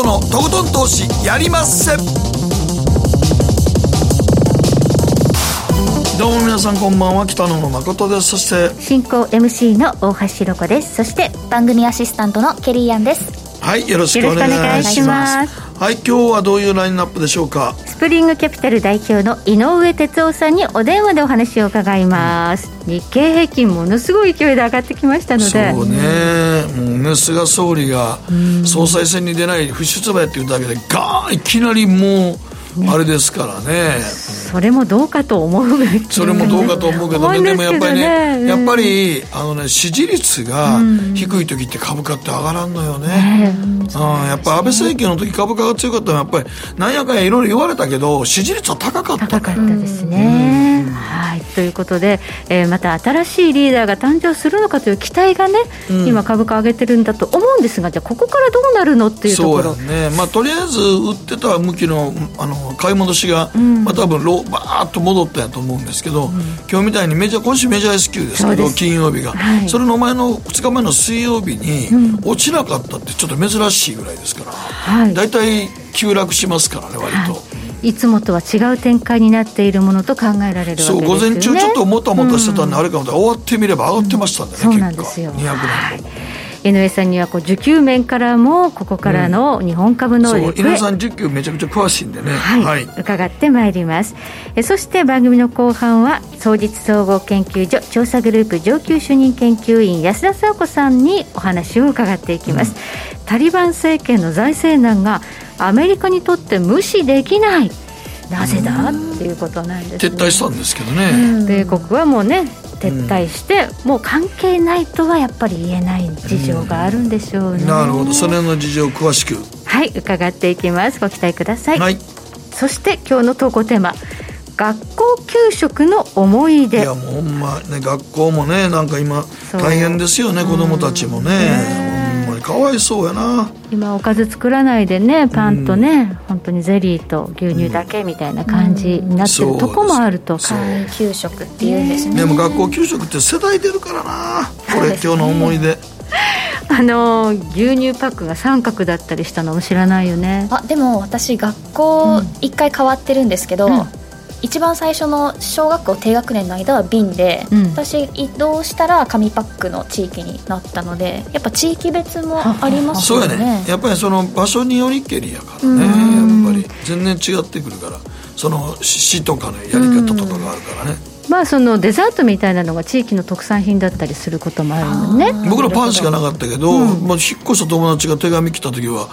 誠のとことん投資やりまっせ。どうも皆さんこんばんは。北野の誠です。そして進行 MC の大橋ろ子です。そして番組アシスタントのケリーアンです。はいよろしくお願いしますはい今日はどういうラインナップでしょうか？スプリングキャピタル代表の井上哲夫さんにお電話でお話を伺います、うん、日経平均ものすごい勢いで上がってきましたので。そうね。もうね菅総理が総裁選に出ない不出馬っていうだけでガーンいきなりもうあれですからね。それもどうかと思うそれもどうかと思うけどね。でもやっぱりね、やっぱりあのね支持率が低い時って株価って上がらんのよね、うん。やっぱ安倍政権の時株価が強かったのはやっぱりなんやかんやいろいろ言われたけど支持率は高かった。高かったですね、はい。ということで、えー、また新しいリーダーが誕生するのかという期待がね、今株価上げてるんだと思うんですがじゃあここからどうなるのっていうところ。そうやね。まあとりあえず売ってた向きのあの買い戻しが、うん、まあ、多分ローバーッと戻ったんやと思うんですけど、うん、今日みたいにメジャー今週メジャー S q ですけど金曜日が、はい、それの前の2日前の水曜日に落ちなかったってちょっと珍しいぐらいですから、はい、大体急落しますからね割と。はい。いつもとは違う展開になっているものと考えられるわけですよね。そう午前中ちょっともたもたしてたんで、あれかも終わってみれば上がってましたんでね、そうなんですよ。200年はい井上さんにはこう需給面からもここからの日本株の行方、うん、井上さん需給めちゃくちゃ詳しいんでね、はい、はい、伺ってまいります。えそして番組の後半は総実総合研究所調査グループ上級主任研究員安田佐和子さんにお話を伺っていきます、うん、タリバン政権の財政難がアメリカにとって無視できない。なぜだ？っていうことなんです、ね、撤退したんですけどね。米国はもうね撤退して、うん、もう関係ないとはやっぱり言えない事情があるんでしょうね、うん、なるほど。それの事情を詳しく。はい伺っていきます。ご期待ください、はい、そして今日の投稿テーマ。学校給食の思い出。いやもうほんまね学校もねなんか今大変ですよね子供たちもね、かわいそうやな。今おかず作らないでねパンとね、うん、本当にゼリーと牛乳だけみたいな感じになってるとこもあると、簡易給食っていうんですね。でも学校給食って世代出るからな。これ、今日の思い出。あの牛乳パックが三角だったりしたのも知らないよね。あでも私学校一回変わってるんですけど、うん一番最初の小学校低学年の間は瓶で、うん、私移動したら紙パックの地域になったのでやっぱ地域別もありますよね。そうやね。やっぱりその場所によりけりやからねやっぱり全然違ってくるからその市とかのやり方とかがあるからね。まあそのデザートみたいなのが地域の特産品だったりすることもあるのね。僕らパンしかなかったけど、うん、まあ、引っ越した友達が手紙来た時は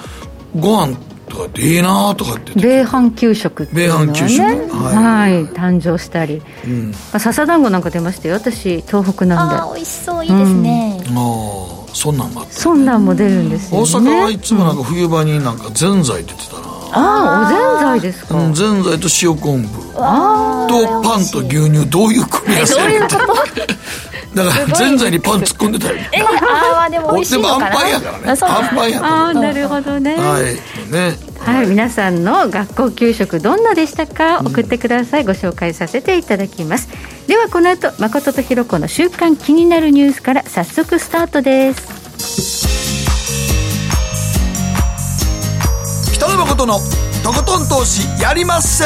ご飯とかっていいなとかって。米飯給食っていうのはね。米飯給食。はい、はい、誕生したり、うん、笹団子なんか出ましたよ。私東北なんで。ああ美味しそう。いいですね、うん、ああそんなんもあった、ね、そんなんも出るんですよ、ね、大阪はいつもなんか冬場になんかぜんざい出てたな、ああおぜんざいですか、うん、ぜんざいと塩昆布。とパンと牛乳。どういう組み合わせどういうこと？だからぜんざい。にパン突っ込んでたよ。えああでも美味しいのかな？でもあんパンやからね。あんパンやから。ああなるほどね。はい。ね。はい、皆さんの学校給食どんなでしたか？送ってください、ご紹介させていただきます。ではこの後誠とひろ子の週刊気になるニュースから早速スタートです。北野誠のとことん投資やりまっせ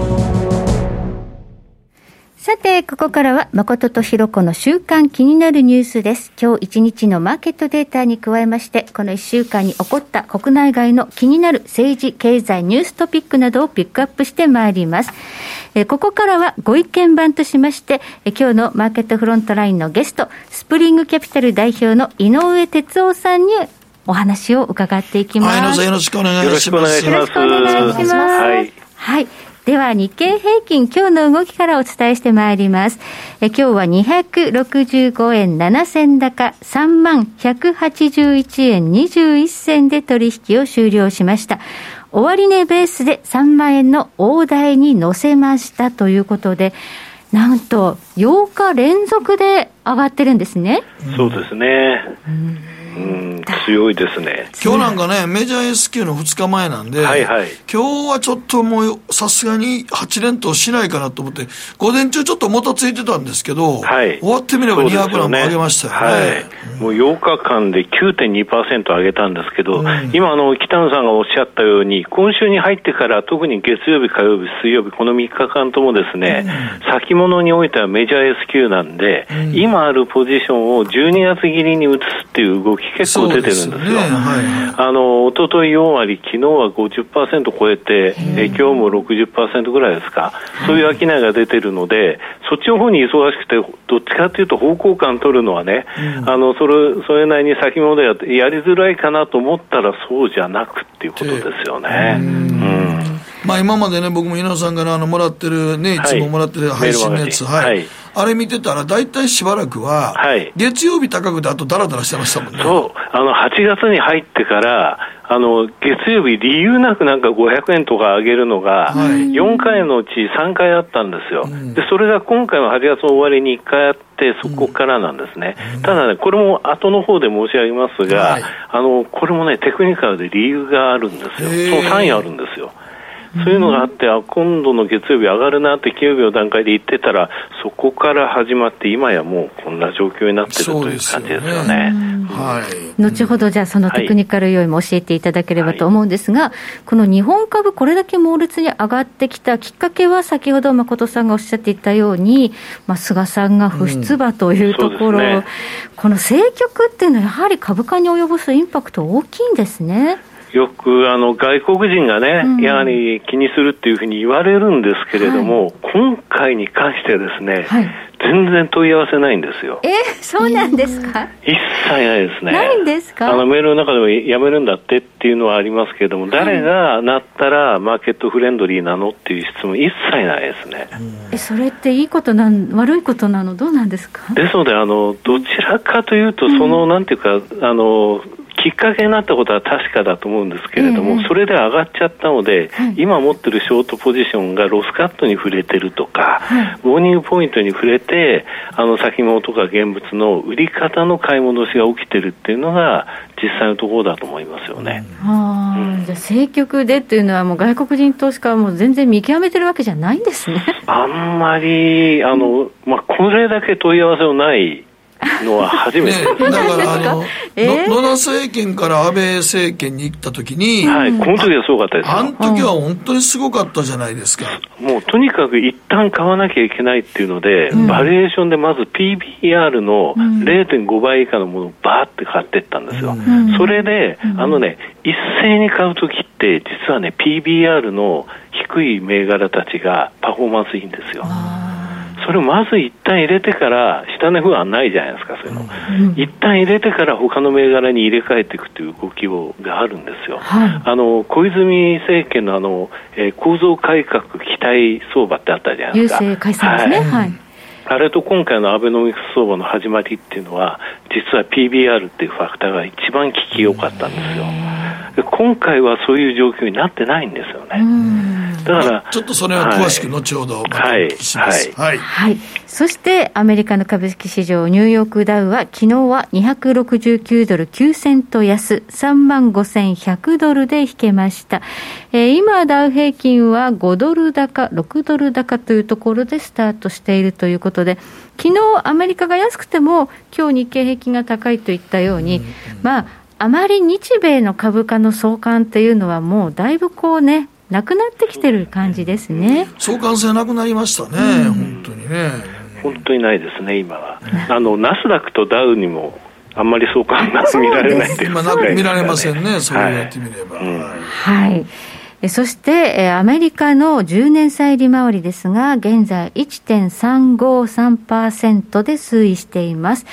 さて、ここからは誠とひろこの週間気になるニュースです。今日一日のマーケットデータに加えまして、この一週間に起こった国内外の気になる政治、経済、ニューストピックなどをピックアップしてまいります。えここからはご意見番としまして、え今日のマーケットフロントラインのゲスト、スプリングキャピタル代表の井上哲夫さんにお話を伺っていきます。はい、よろしくお願いします。よろしくお願いします。はい。はいでは日経平均今日の動きからお伝えしてまいります。え今日は265円7銭高3万181円21銭で取引を終了しました。終値ベースで3万円の大台に乗せましたということで、なんと8日連続で上がってるんですね。そうですね。うん強いですね。今日なんかねメジャー S q の2日前なんで、はいはい、今日はちょっともうさすがに8連投しないかなと思って午前中ちょっともたついてたんですけど、はい、終わってみれば200何も上げましたよね、ねはい、もう8日間で9.2%上げたんですけど、うん、今あの北野さんがおっしゃったように今週に入ってから特に月曜日火曜日水曜日この3日間ともですね、うん、先物においてはメジャー S q なんで、うん、今あるポジションを12月切りに移すっていう動き結構出てるんですよ。すね。はい、あの一昨日4割、昨日は50%超えて、え今日も60%ぐらいですか、そういう商いが出てるので、そっちの方に忙しくて、どっちかというと方向感取るのはね、うん、あのそれそれなりに先物でややりづらいかなと思ったら、そうじゃなくっていうことですよね。うん。まあ、今までね、僕も稲野さんからあのもらってる、ね、いつももらってる配信のやつ、はい、はいあれ見てたら、大体しばらくは、月曜日高くて、あとだらだらしてましたもんね。そう、あの8月に入ってから、あの月曜日、理由なくなんか500円とか上げるのが、4回のうち3回あったんですよ、でそれが今回は8月の終わりに1回あって、そこからなんですね、ただね、これも後の方で申し上げますが、あのこれもね、テクニカルで理由があるんですよ、そのサインあるんですよ。そういうのがあって、あ今度の月曜日上がるなって金曜日の段階で言ってたら、そこから始まって、今やもうこんな状況になってるという感じですよね。はい、後ほど、じゃあ、そのテクニカル要因も教えていただければと思うんですが、はい、この日本株、これだけ猛烈に上がってきたきっかけは、先ほど誠さんがおっしゃっていたように、まあ、菅さんが不出馬というところ、うんね、この政局っていうのは、やはり株価に及ぼすインパクト大きいんですね。よくあの外国人がね、うん、やはり気にするっていうふうに言われるんですけれども、はい、今回に関してはですね、はい、全然問い合わせないんですよ。えそうなんですか？一切ないですね。ないんですか？あのメールの中でもやめるんだってっていうのはありますけれども、誰がなったらマーケットフレンドリーなのっていう質問一切ないですね。えそれっていいことなん悪いことなの？どうなんですか？ですのであのどちらかというとその、うん、なんていうかあのきっかけになったことは確かだと思うんですけれども、えー、それで上がっちゃったので、はい、今持ってるショートポジションがロスカットに触れてるとか、はい、ウォーニングポイントに触れて、あの先物とか現物の売り方の買い戻しが起きてるっていうのが、実際のところだと思いますよね。はあ、うん、じゃあ、政局でっていうのは、もう外国人投資家はもう全然見極めてるわけじゃないんですね。あんまり、あの、まあ、これだけ問い合わせのないのは初めて。ね、だからあの、えー、野田政権から安倍政権に行った時に、はい、この時はすごかったですあの時は本当にすごかったじゃないですか。もうとにかく一旦買わなきゃいけないっていうので、うん、バリエーションでまず PBR の0.5倍以下のものをバーって買っていったんですよ。うん、それで、あのね、一斉に買う時って、実はね、PBR の低い銘柄たちがパフォーマンスいいんですよ。それをまず一旦入れてから、下値不安ないじゃないですか、そういうの、うん、一旦入れてから他の銘柄に入れ替えていくという動きをがあるんですよ、はい、あの小泉政権のあの、えー、構造改革期待相場ってあったじゃないですか。優勢改正ですね、はい、はいあれと今回のアベノミクス相場の始まりっていうのは、実は PBR っていうファクターが一番効きよかったんですよ。今回はそういう状況になってないんですよね。だから、ちょっとそれは詳しく後ほどまたお聞きします。はい。はい。そして、アメリカの株式市場、ニューヨークダウは、昨日は269ドル9セント安、3万5100ドルで引けました。えー、今、ダウ平均は5ドル高、6ドル高というところでスタートしているということで、昨日アメリカが安くても、今日日経平均が高いといったように、うんうん、まあ、あまり日米の株価の相関っていうのはもうだいぶこうね、なくなってきてる感じですね。相関性なくなりましたね、うん、本当にね。本当にないですね、今は。あのナスダックとダウにもあんまり相関が見られないです、今見られませんね、そうやってみれば。はい、うんはいそして、アメリカの10年債利回りですが、現在1.353%で推移しています。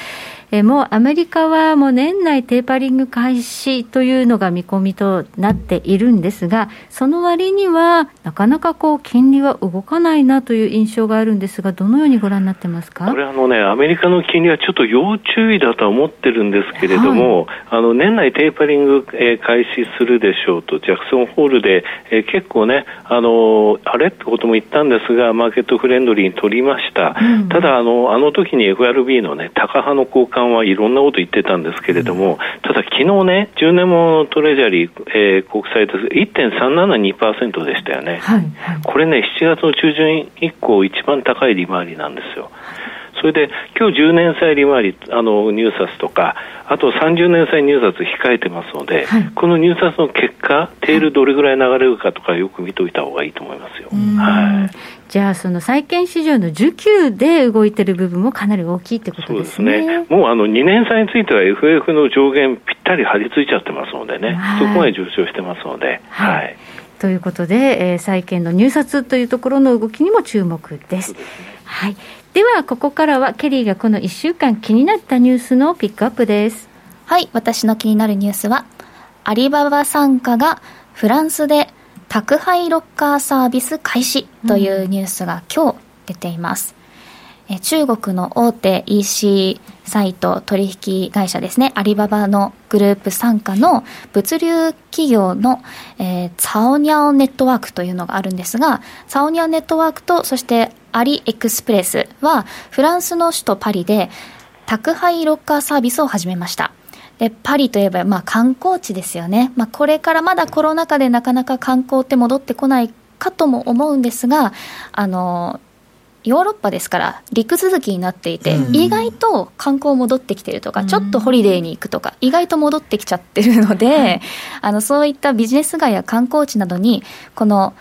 えもうアメリカはもう年内テーパリング開始というのが見込みとなっているんですが、その割には、なかなかこう金利は動かないなという印象があるんですが、どのようにご覧になってますか？これあの、ね、アメリカの金利はちょっと要注意だとは思ってるんですけれども、はい、あの年内テーパリング、えー、開始するでしょうと、ジャクソンホールで、えー、結構ね、あのあれってことも言ったんですが、マーケットフレンドリーに取りました、うん、ただあの、あの時に FRB の、ね、高派の交換間はいろんなこと言ってたんですけれども、ただ昨日ね、10年ものトレジャリー、えー、国債です1.372%でしたよね、はいはい、これね、7月の中旬以降、一番高い利回りなんですよ。それで今日10年債利回りあの入札とかあと30年債入札控えてますので、はい、この入札の結果テールどれぐらい流れるかとかよく見ておいた方がいいと思いますよ。はい、じゃあその債券市場の需給で動いてる部分もかなり大きいってことですね。そうですね。もうあの2年債については FF の上限ぴったり張り付いちゃってますのでね、はい、そこまで上昇してますので。はい、はいということで、えー、債券の入札というところの動きにも注目です。ですね、はい。では、ここからはケリーがこの1週間気になったニュースのピックアップです。はい、私の気になるニュースは、アリババ傘下がフランスで宅配ロッカーサービス開始というニュースが今日出ています。うん、中国の大手 EC サイト取引会社ですね、アリババのグループ傘下の物流企業の、えー、サオニャオネットワークというのがあるんですが、サオニャオネットワークとそしてアリエクスプレスはフランスの首都パリで宅配ロッカーサービスを始めました。でパリといえば、まあ、観光地ですよね、まあ、これからまだコロナ禍でなかなか観光って戻ってこないかとも思うんですが、あのヨーロッパですから陸続きになっていて、うん、意外と観光戻ってきてるとか、うん、ちょっとホリデーに行くとか意外と戻ってきちゃってるので、あのそういったビジネス街や観光地などにこの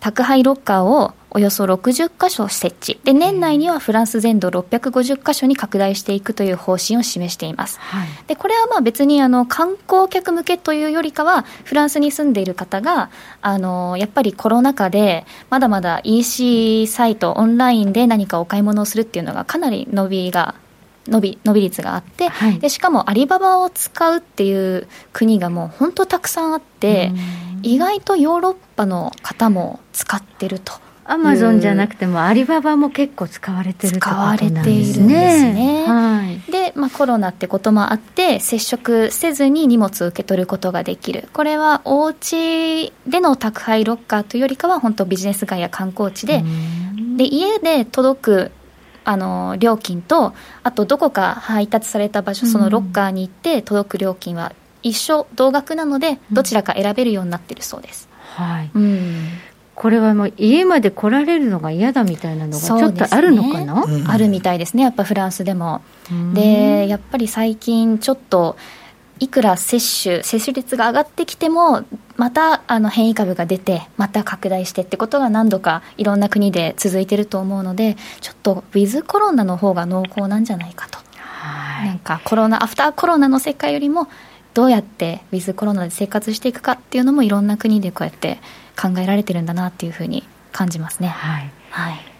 宅配ロッカーをおよそ60箇所設置。で年内にはフランス全土650箇所に拡大していくという方針を示しています、はい、でこれはまあ別にあの観光客向けというよりかはフランスに住んでいる方があのやっぱりコロナ禍でまだまだ EC サイトオンラインで何かお買い物をするっていうのがかなり伸びが伸び伸び率があって、はい、でしかもアリババを使うっていう国がもう本当たくさんあって、意外とヨーロッパの方も使ってると。アマゾンじゃなくてもアリババも結構使われてる使われているんですね。はい、で、まあ、コロナってこともあって接触せずに荷物を受け取ることができる。これはお家での宅配ロッカーというよりかは本当ビジネス街や観光地でで家で届くあの料金とあとどこか配達された場所そのロッカーに行って届く料金は一緒同額なのでどちらか選べるようになってるそうです。はい、うんこれはもう家まで来られるのが嫌だみたいなのがちょっとあるのかな、ねうん、あるみたいですね、やっぱフランスでも。で、やっぱり最近、ちょっといくら接種、接種率が上がってきても、またあの変異株が出て、また拡大してってことが何度かいろんな国で続いてると思うので、ちょっとウィズコロナの方が濃厚なんじゃないかと。はい、なんかコロナ、アフターコロナの世界よりも、どうやってウィズコロナで生活していくかっていうのもいろんな国でこうやって考えられてるんだなっていうふうに感じますね。はい、はい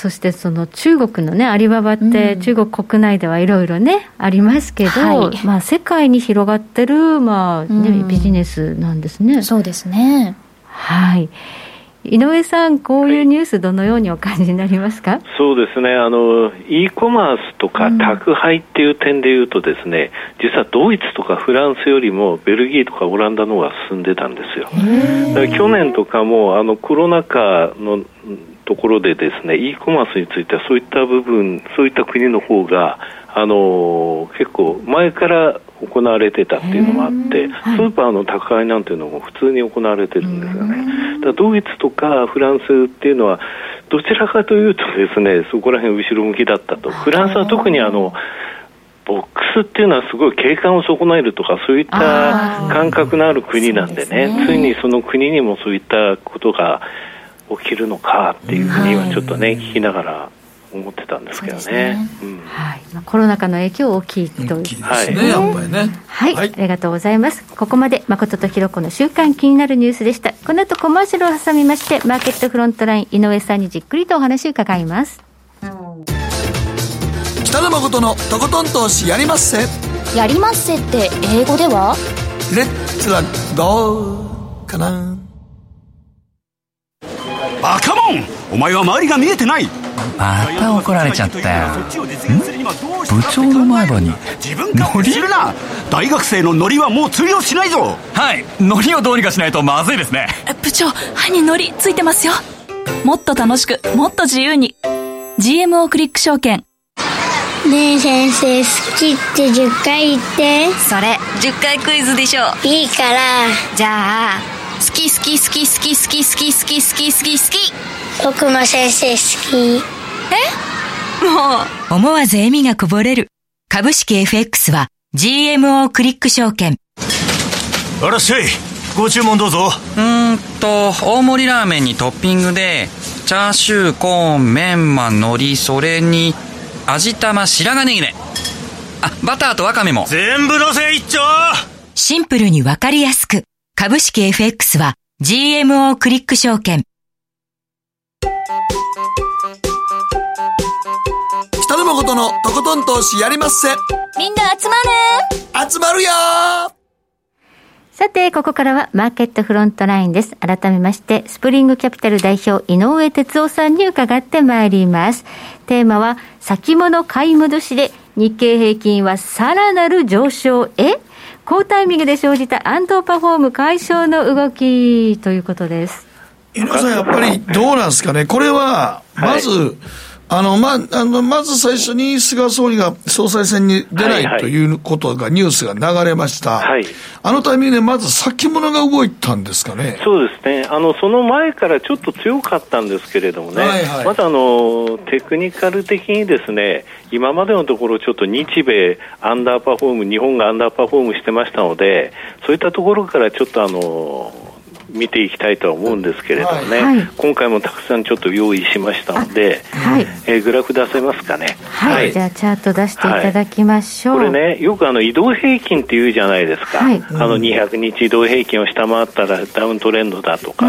そしてその中国のね、アリババって中国国内ではいろいろね、ありますけど、はい、まあ世界に広がってる、まあね、ビジネスなんですね。そうですね。はい。井上さん、こういうニュース、どのようにお感じになりますか、はい、そうですね。あの、e コマースとか宅配っていう点でいうと、ですね、うん、実はドイツとかフランスよりもベルギーとかオランダの方が進んでたんですよ。去年とかもあのコロナ禍のところでですね e コマースについてはそういった部分、そういった国の方があの結構前から行われてたっていうのもあって、はい、スーパーの宅配なんていうのも普通に行われてるんですよね。だドイツとかフランスっていうのはどちらかというとですねそこら辺後ろ向きだったと。フランスは特にあのボックスっていうのはすごい景観を損なえるとかそういった感覚のある国なんでね、ね、ついにその国にもそういったことが起きるのかっていうふうにはちょっとね、聞きながら思ってたんですけどね。はいまあ、コロナ禍の影響大きいという大きいですね、やっぱりね、はい。はい、ありがとうございます。ここまで誠とひろ子の週間気になるニュースでした。この後コマーシャルを挟みまして、マーケットフロントライン井上さんにじっくりとお話を伺います。北野誠のとことん投資やりまっせ。やりまっせって英語では？レッツラゴーかな。バカモン。お前は周りが見えてない。また怒られちゃったよ。部長の前歯にノリ？るな。大学生のノリはもう通用しないぞ。はい。ノリをどうにかしないとまずいですね。部長歯にノリついてますよ。もっと楽しくもっと自由に。GMO クリック証券。ねえ先生好きって10回言って。それ10回クイズでしょいいから。じゃあ好き好き好き好き好き好き好き好き好き好き僕も先生好き。え？もう。思わず笑みがこぼれる。株式 FX は GMO クリック証券。あらっしゃい。ご注文どうぞ。うんと大盛りラーメンにトッピングでチャーシューコーンメンマ海苔それに味玉白髪ネギねあバターとワカメも。全部のせ一丁。シンプルにわかりやすく株式 FX は GMO クリック証券北野誠のとことん投資やりまっせみんな集まる集まるよさて、ここからはマーケットフロントラインです。改めまして、スプリングキャピタル代表、井上哲夫さんに伺ってまいります。テーマは、先物買い戻しで日経平均はさらなる上昇へ好タイミングで生じたアンドパフォーム解消の動きということです。井上さん、やっぱりどうなんですかね。これは、まず、はいあの、まあ、あの、まず最初に菅総理が総裁選に出ないということが、ニュースが流れました。はい。あのタイミングでまず先物が動いたんですかね？そうですね。あの、その前からちょっと強かったんですけれどもね。はいはい、まずあの、テクニカル的にですね、今までのところちょっと日米アンダーパフォーム、日本がアンダーパフォームしてましたので、そういったところからちょっとあの、見ていきたいとは思うんですけれどもね、はい、今回もたくさんちょっと用意しましたので、はい。えー、グラフ出せますかね、はい、はい、じゃあチャート出していただきましょう、これねよくあの移動平均っていうじゃないですか、はい、あの200日移動平均を下回ったらダウントレンドだとか、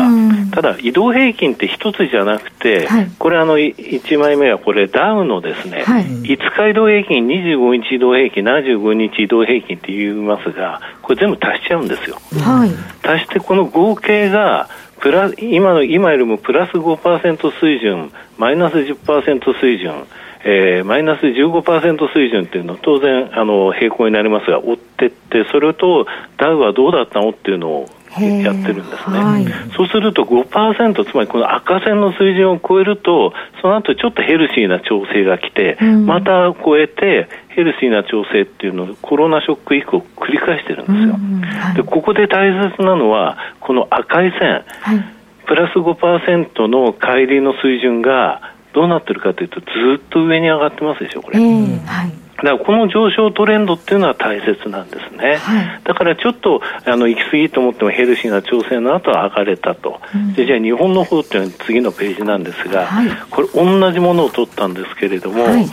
ただ移動平均って一つじゃなくて、これあの1枚目はこれダウのですね、はい、5日移動平均25日移動平均75日移動平均って言いますがこれ全部足しちゃうんですよ、はい、足してこの合計計がプラ今の今よりもプラス5%水準、マイナス10%水準、えー、マイナス15%水準っていうのは当然あの平行になりますが追ってってそれとダウはどうだったのっていうのをやってるんですね、はい、そうすると5%つまりこの赤線の水準を超えるとその後ちょっとヘルシーな調整が来て、うん、また超えてヘルシーな調整っていうのをコロナショック以降繰り返してるんですよ、うんはい、でここで大切なのはこの赤い線、はい、プラス5%の乖離の水準がどうなってるかというとずっと上に上がってますでしょこれ、えーはいだからこの上昇トレンドっていうのは大切なんですね、はい、だからちょっとあの行き過ぎと思ってもヘルシーな調整の後は上がれたと、うん、でじゃあ日本の方っていうのは次のページなんですが、はい、これ同じものを取ったんですけれども、はい、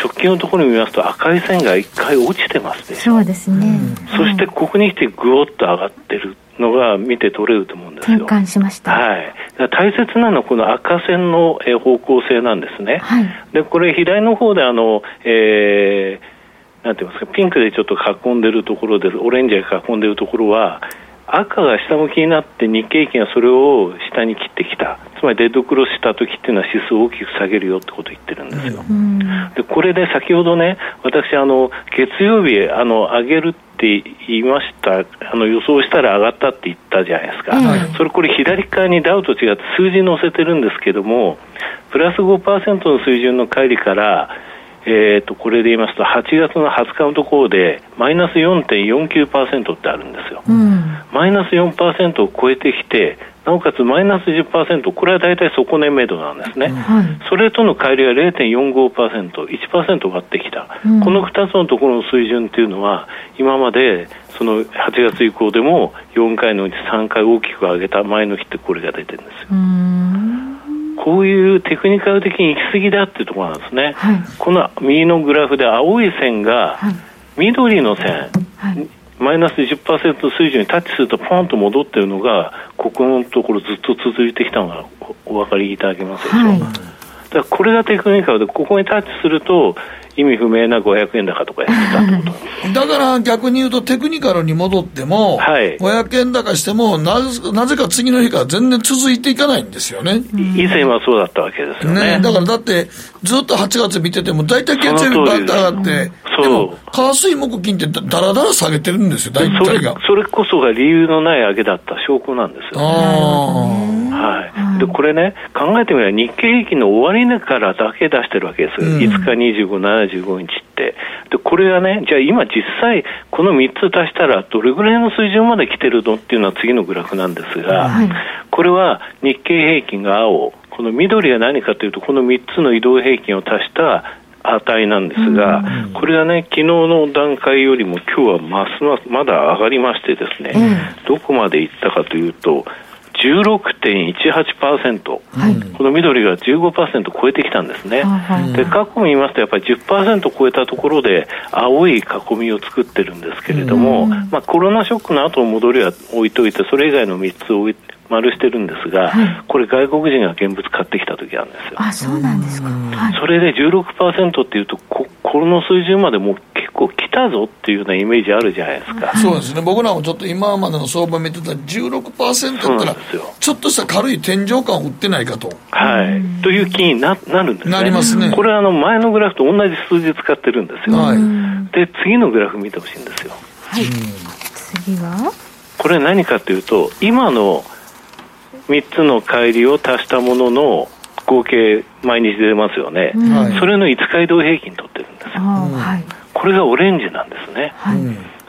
直近のところに見ますと赤い線が1回落ちてますでしょそうですね、そしてここに来てぐおっと上がってるのが見て取れると思うんですよ。転換しました。はい。大切なのはこの赤線の方向性なんですね。はい。で、これ左の方であの、えー、なんて言いますか、ピンクでちょっと囲んでるところで、オレンジが囲んでるところは、赤が下向きになって日経平均がそれを下に切ってきたつまりデッドクロスした時っていうのは指数を大きく下げるよってことを言ってるんですよ、うん、でこれで先ほどね私あの月曜日あの上げるって言いました。あの予想したら上がったって言ったじゃないですか、うん、それこれ左側にダウと違って数字載せてるんですけどもプラス5%の水準の乖離からえーと、これで言いますと8月の20日のところでマイナス4.49%ってあるんですよ、うん、マイナス4%を超えてきてなおかつマイナス10%これは大体底値目処なんですね、はい、それとの乖離は 0.45%1% 割ってきた、うん、この2つのところの水準っていうのは今までその8月以降でも4回のうち3回大きく上げた前の日ってこれが出てるんですよ。こういうテクニカル的に行き過ぎだっていうところなんですね、はい、この右のグラフで青い線が緑の線、はい、マイナス10%水準にタッチするとポンと戻ってるのがここのところずっと続いてきたのがお分かりいただけますでしょう、はい、だからこれがテクニカルでここにタッチすると意味不明な500円高とかやってたってこと。だから逆に言うとテクニカルに戻っても、はい、500円高してもななぜか次の日から全然続いていかないんですよね。以前はそうだったわけですよね、ね、だからだってずっと8月見てても大体月曜日バッと上がってでも火水木金ってだらだら下げてるんですよ大体が。それこそが理由のない上げだった証拠なんですよ、ね、はい、でこれね考えてみれば日経平均の終値からだけ出してるわけです、うん、5日25、75日っで、これがね、じゃあ今実際、この3つ足したら、どれぐらいの水準まで来てるのっていうのは次のグラフなんですが、はい、これは日経平均が青、この緑は何かというと、この3つの移動平均を足した値なんですが、これがね、昨日の段階よりも今日はますますまだ上がりましてですね、どこまでいったかというと、16.18%、はい、この緑が15%超えてきたんですね、はい、で過去見ますと、やっぱり10%超えたところで青い囲みを作ってるんですけれども、まあ、コロナショックの後の戻りは置いといて、それ以外の3つを置いて、丸してるんですが、はい、これ外国人が現物買ってきた時なんですよ。あ、そうなんですか。それで16%っていうとこ、この水準までもう結構来たぞっていうようなイメージあるじゃないですか。そうですね。僕らもちょっと今までの相場見てたら16%だったら、ちょっとした軽い天井感を売ってないかと。はい。という気にななるんですね。なりますね。これはあの前のグラフと同じ数字使ってるんですよ。はい。で、次のグラフ見てほしいんですよ。はい。次は？これ何かというと、今の3つの乖離を足したものの合計毎日出ますよね、うん、それの5日移動平均取ってるんですよ、はい、これがオレンジなんですね、はい、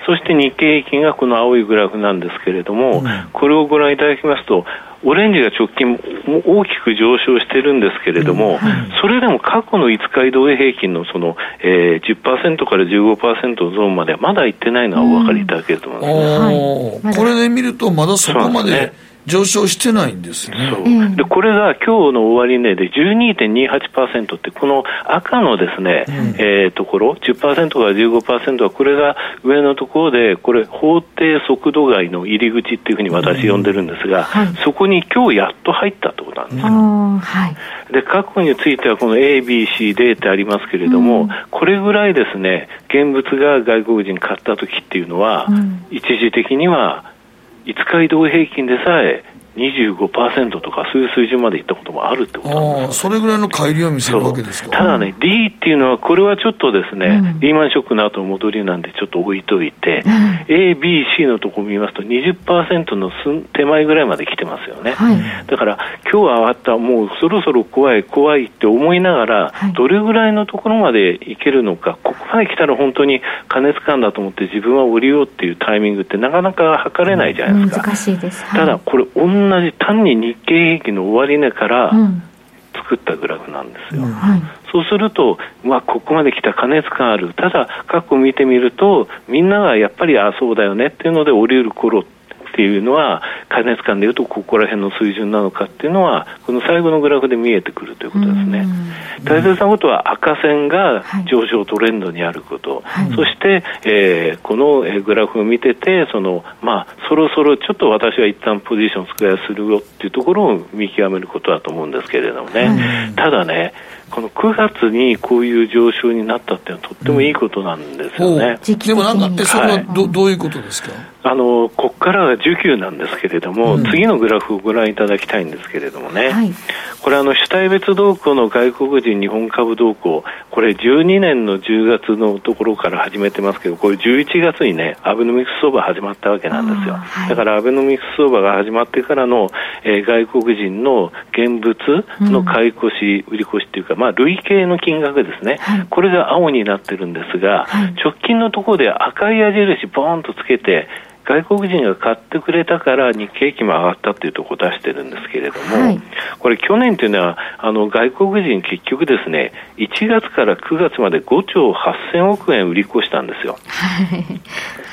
そして日経平均がこの青いグラフなんですけれども、うん、これをご覧いただきますとオレンジが直近大きく上昇してるんですけれども、うん、それでも過去の5日移動平均のその、えー、10%から15%のゾーンまではまだ行ってないのはお分かりいただけると思います、ね、これで見るとまだそこまで上昇してないんですね。でこれが今日の終値で12.28%って、この赤のですね、うん、えー、ところ、10%から15%は、これが上のところで、これ、法定速度外の入り口っていうふうに私呼んでるんですが、うんはい、そこに今日やっと入ったってことなんですよ。はい、で、過去については、この A、B、C、D ってありますけれども、うん、これぐらいですね、現物が外国人買った時っていうのは、一時的には、5日移動平均でさえ25%とかそういう水準までいったこともあるってことなんです、ね、それぐらいの乖離を見せるわけですか。ただね、D っていうのは、これはちょっとですね、うん、リーマンショックの後の戻りなんでちょっと置いといて、うん、A、B、C のところ見ますと20%の手前ぐらいまで来てますよね、はい、だから今日は上がった、もうそろそろ怖い、怖いって思いながら、はい、どれぐらいのところまでいけるのか、ここまで来たら本当に過熱感だと思って自分は売りようっていうタイミングってなかなか測れないじゃないですか。難しいです。はい、ただこれ同じ単に日経平均の終値から作ったグラフなんですよ。うん。はい、そうすると、まあ、ここまで来た過熱感ある、ただ、過去見てみると、みんながやっぱり、ああ、そうだよねっていうので、降りる頃っていうのは、加熱感でいうと、ここら辺の水準なのかっていうのは、この最後のグラフで見えてくるということですね。大切なことは赤線が上昇トレンドにあること、はい、そして、えー、このグラフを見てて、そのまあ、そろそろちょっと私は一旦ポジションをスクエアするよっていうところを見極めることだと思うんですけれどもね、はい、ただね、この9月にこういう上昇になったっていうのはとってもいいことなんですよね。うん、でもなんか、えそれはどはい、どういうことですか？あのここからが19なんですけれども、うん、次のグラフをご覧いただきたいんですけれどもね、はい、これあの主体別動向の外国人日本株動向これ12年の10月のところから始めてますけどこれ11月にねアベノミクス相場始まったわけなんですよ、はい、だからアベノミクス相場が始まってからの、えー、外国人の現物の買い越し、売り越しっていうか、まあ、累計の金額ですね、はい、これが青になってるんですが、直近のところで赤い矢印ボーンとつけて外国人が買ってくれたから日経平均も上がったっていうところを出してるんですけれども、はい、これ去年というのはあの外国人結局ですね1月から9月まで5兆8000億円売り越したんですよ。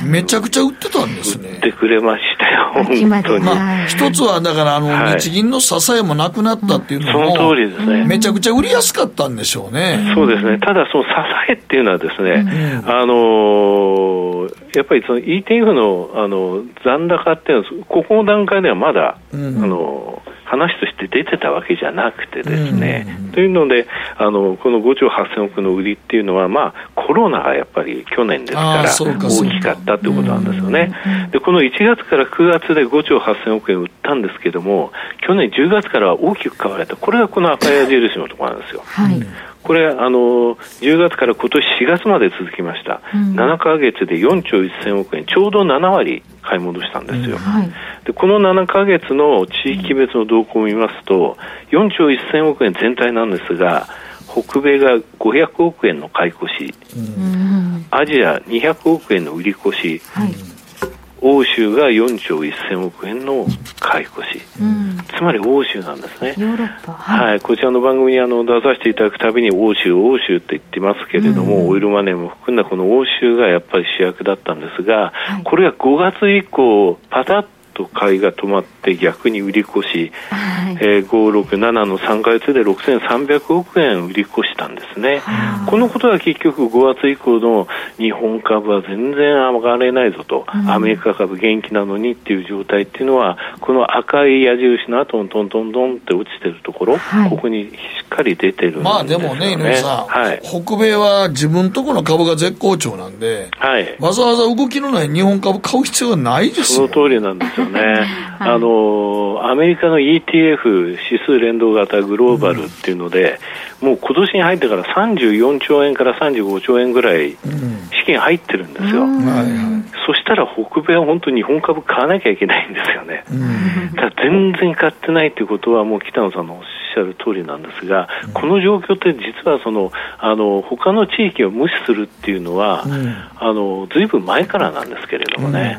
めちゃくちゃ売ってたんですね。売ってくれましたよ、本当に。まあ、一つはだからあの、はい、日銀の支えもなくなったっていうのも、その通りですね。めちゃくちゃ売りやすかったんでしょうね。そうですね。ただその支えっていうのはですね、うん、あのー、やっぱりその ETF のあの残高っていうのは、ここの段階ではまだ、うん、あの話として出てたわけじゃなくてですね、うん、というのであのこの5兆8000億の売りっていうのは、まあ、コロナがやっぱり去年ですから大きかったということなんですよね、でこの1月から9月で5兆8000億円売ったんですけども去年10月からは大きく買われた。これがこの赤い矢印のところなんですよ。はい。これあの10月から今年4月まで続きました、うん、7か月で4兆1000億円。ちょうど7割買い戻したんですよ、うんはい、でこの7か月の地域別の動向を見ますと4兆1000億円全体なんですが北米が500億円の買い越し、うん、アジア200億円の売り越し、はい。欧州が4兆1000億円の買い越し、うん、つまり欧州なんですね。はい、はい、こちらの番組にあの出させていただくたびに欧州、欧州って言ってますけれども、うん、オイルマネーも含んだこの欧州がやっぱり主役だったんですが、はい、これが5月以降、パタッと買いが止まって逆に売り越し、はい、えー、567の3か月で6300億円売り越したんですね、このことは結局5月以降の日本株は全然上がれないぞと、うん、アメリカ株元気なのにっていう状態っていうのはこの赤い矢印の後にトントントンって落ちてるところ、はい、ここにしっかり出てるんですよ、ね、まあでもね井上さん、はい、北米は自分とこの株が絶好調なんで、はい、わざわざ動きのない日本株買う必要はないですよ。その通りなんですよね、はい、あのアメリカの ETF 指数連動型グローバルっていうので、うん、もう今年に入ってから34兆円から35兆円ぐらい資金入ってるんですよ、うん、そしたら北米は本当に日本株買わなきゃいけないんですよね、うん、だ全然買ってないということはもう北野さんのおっしゃる通りなんですが、この状況って実はそのあの他の地域を無視するっていうのは、あのずいぶん前からなんですけれどもね。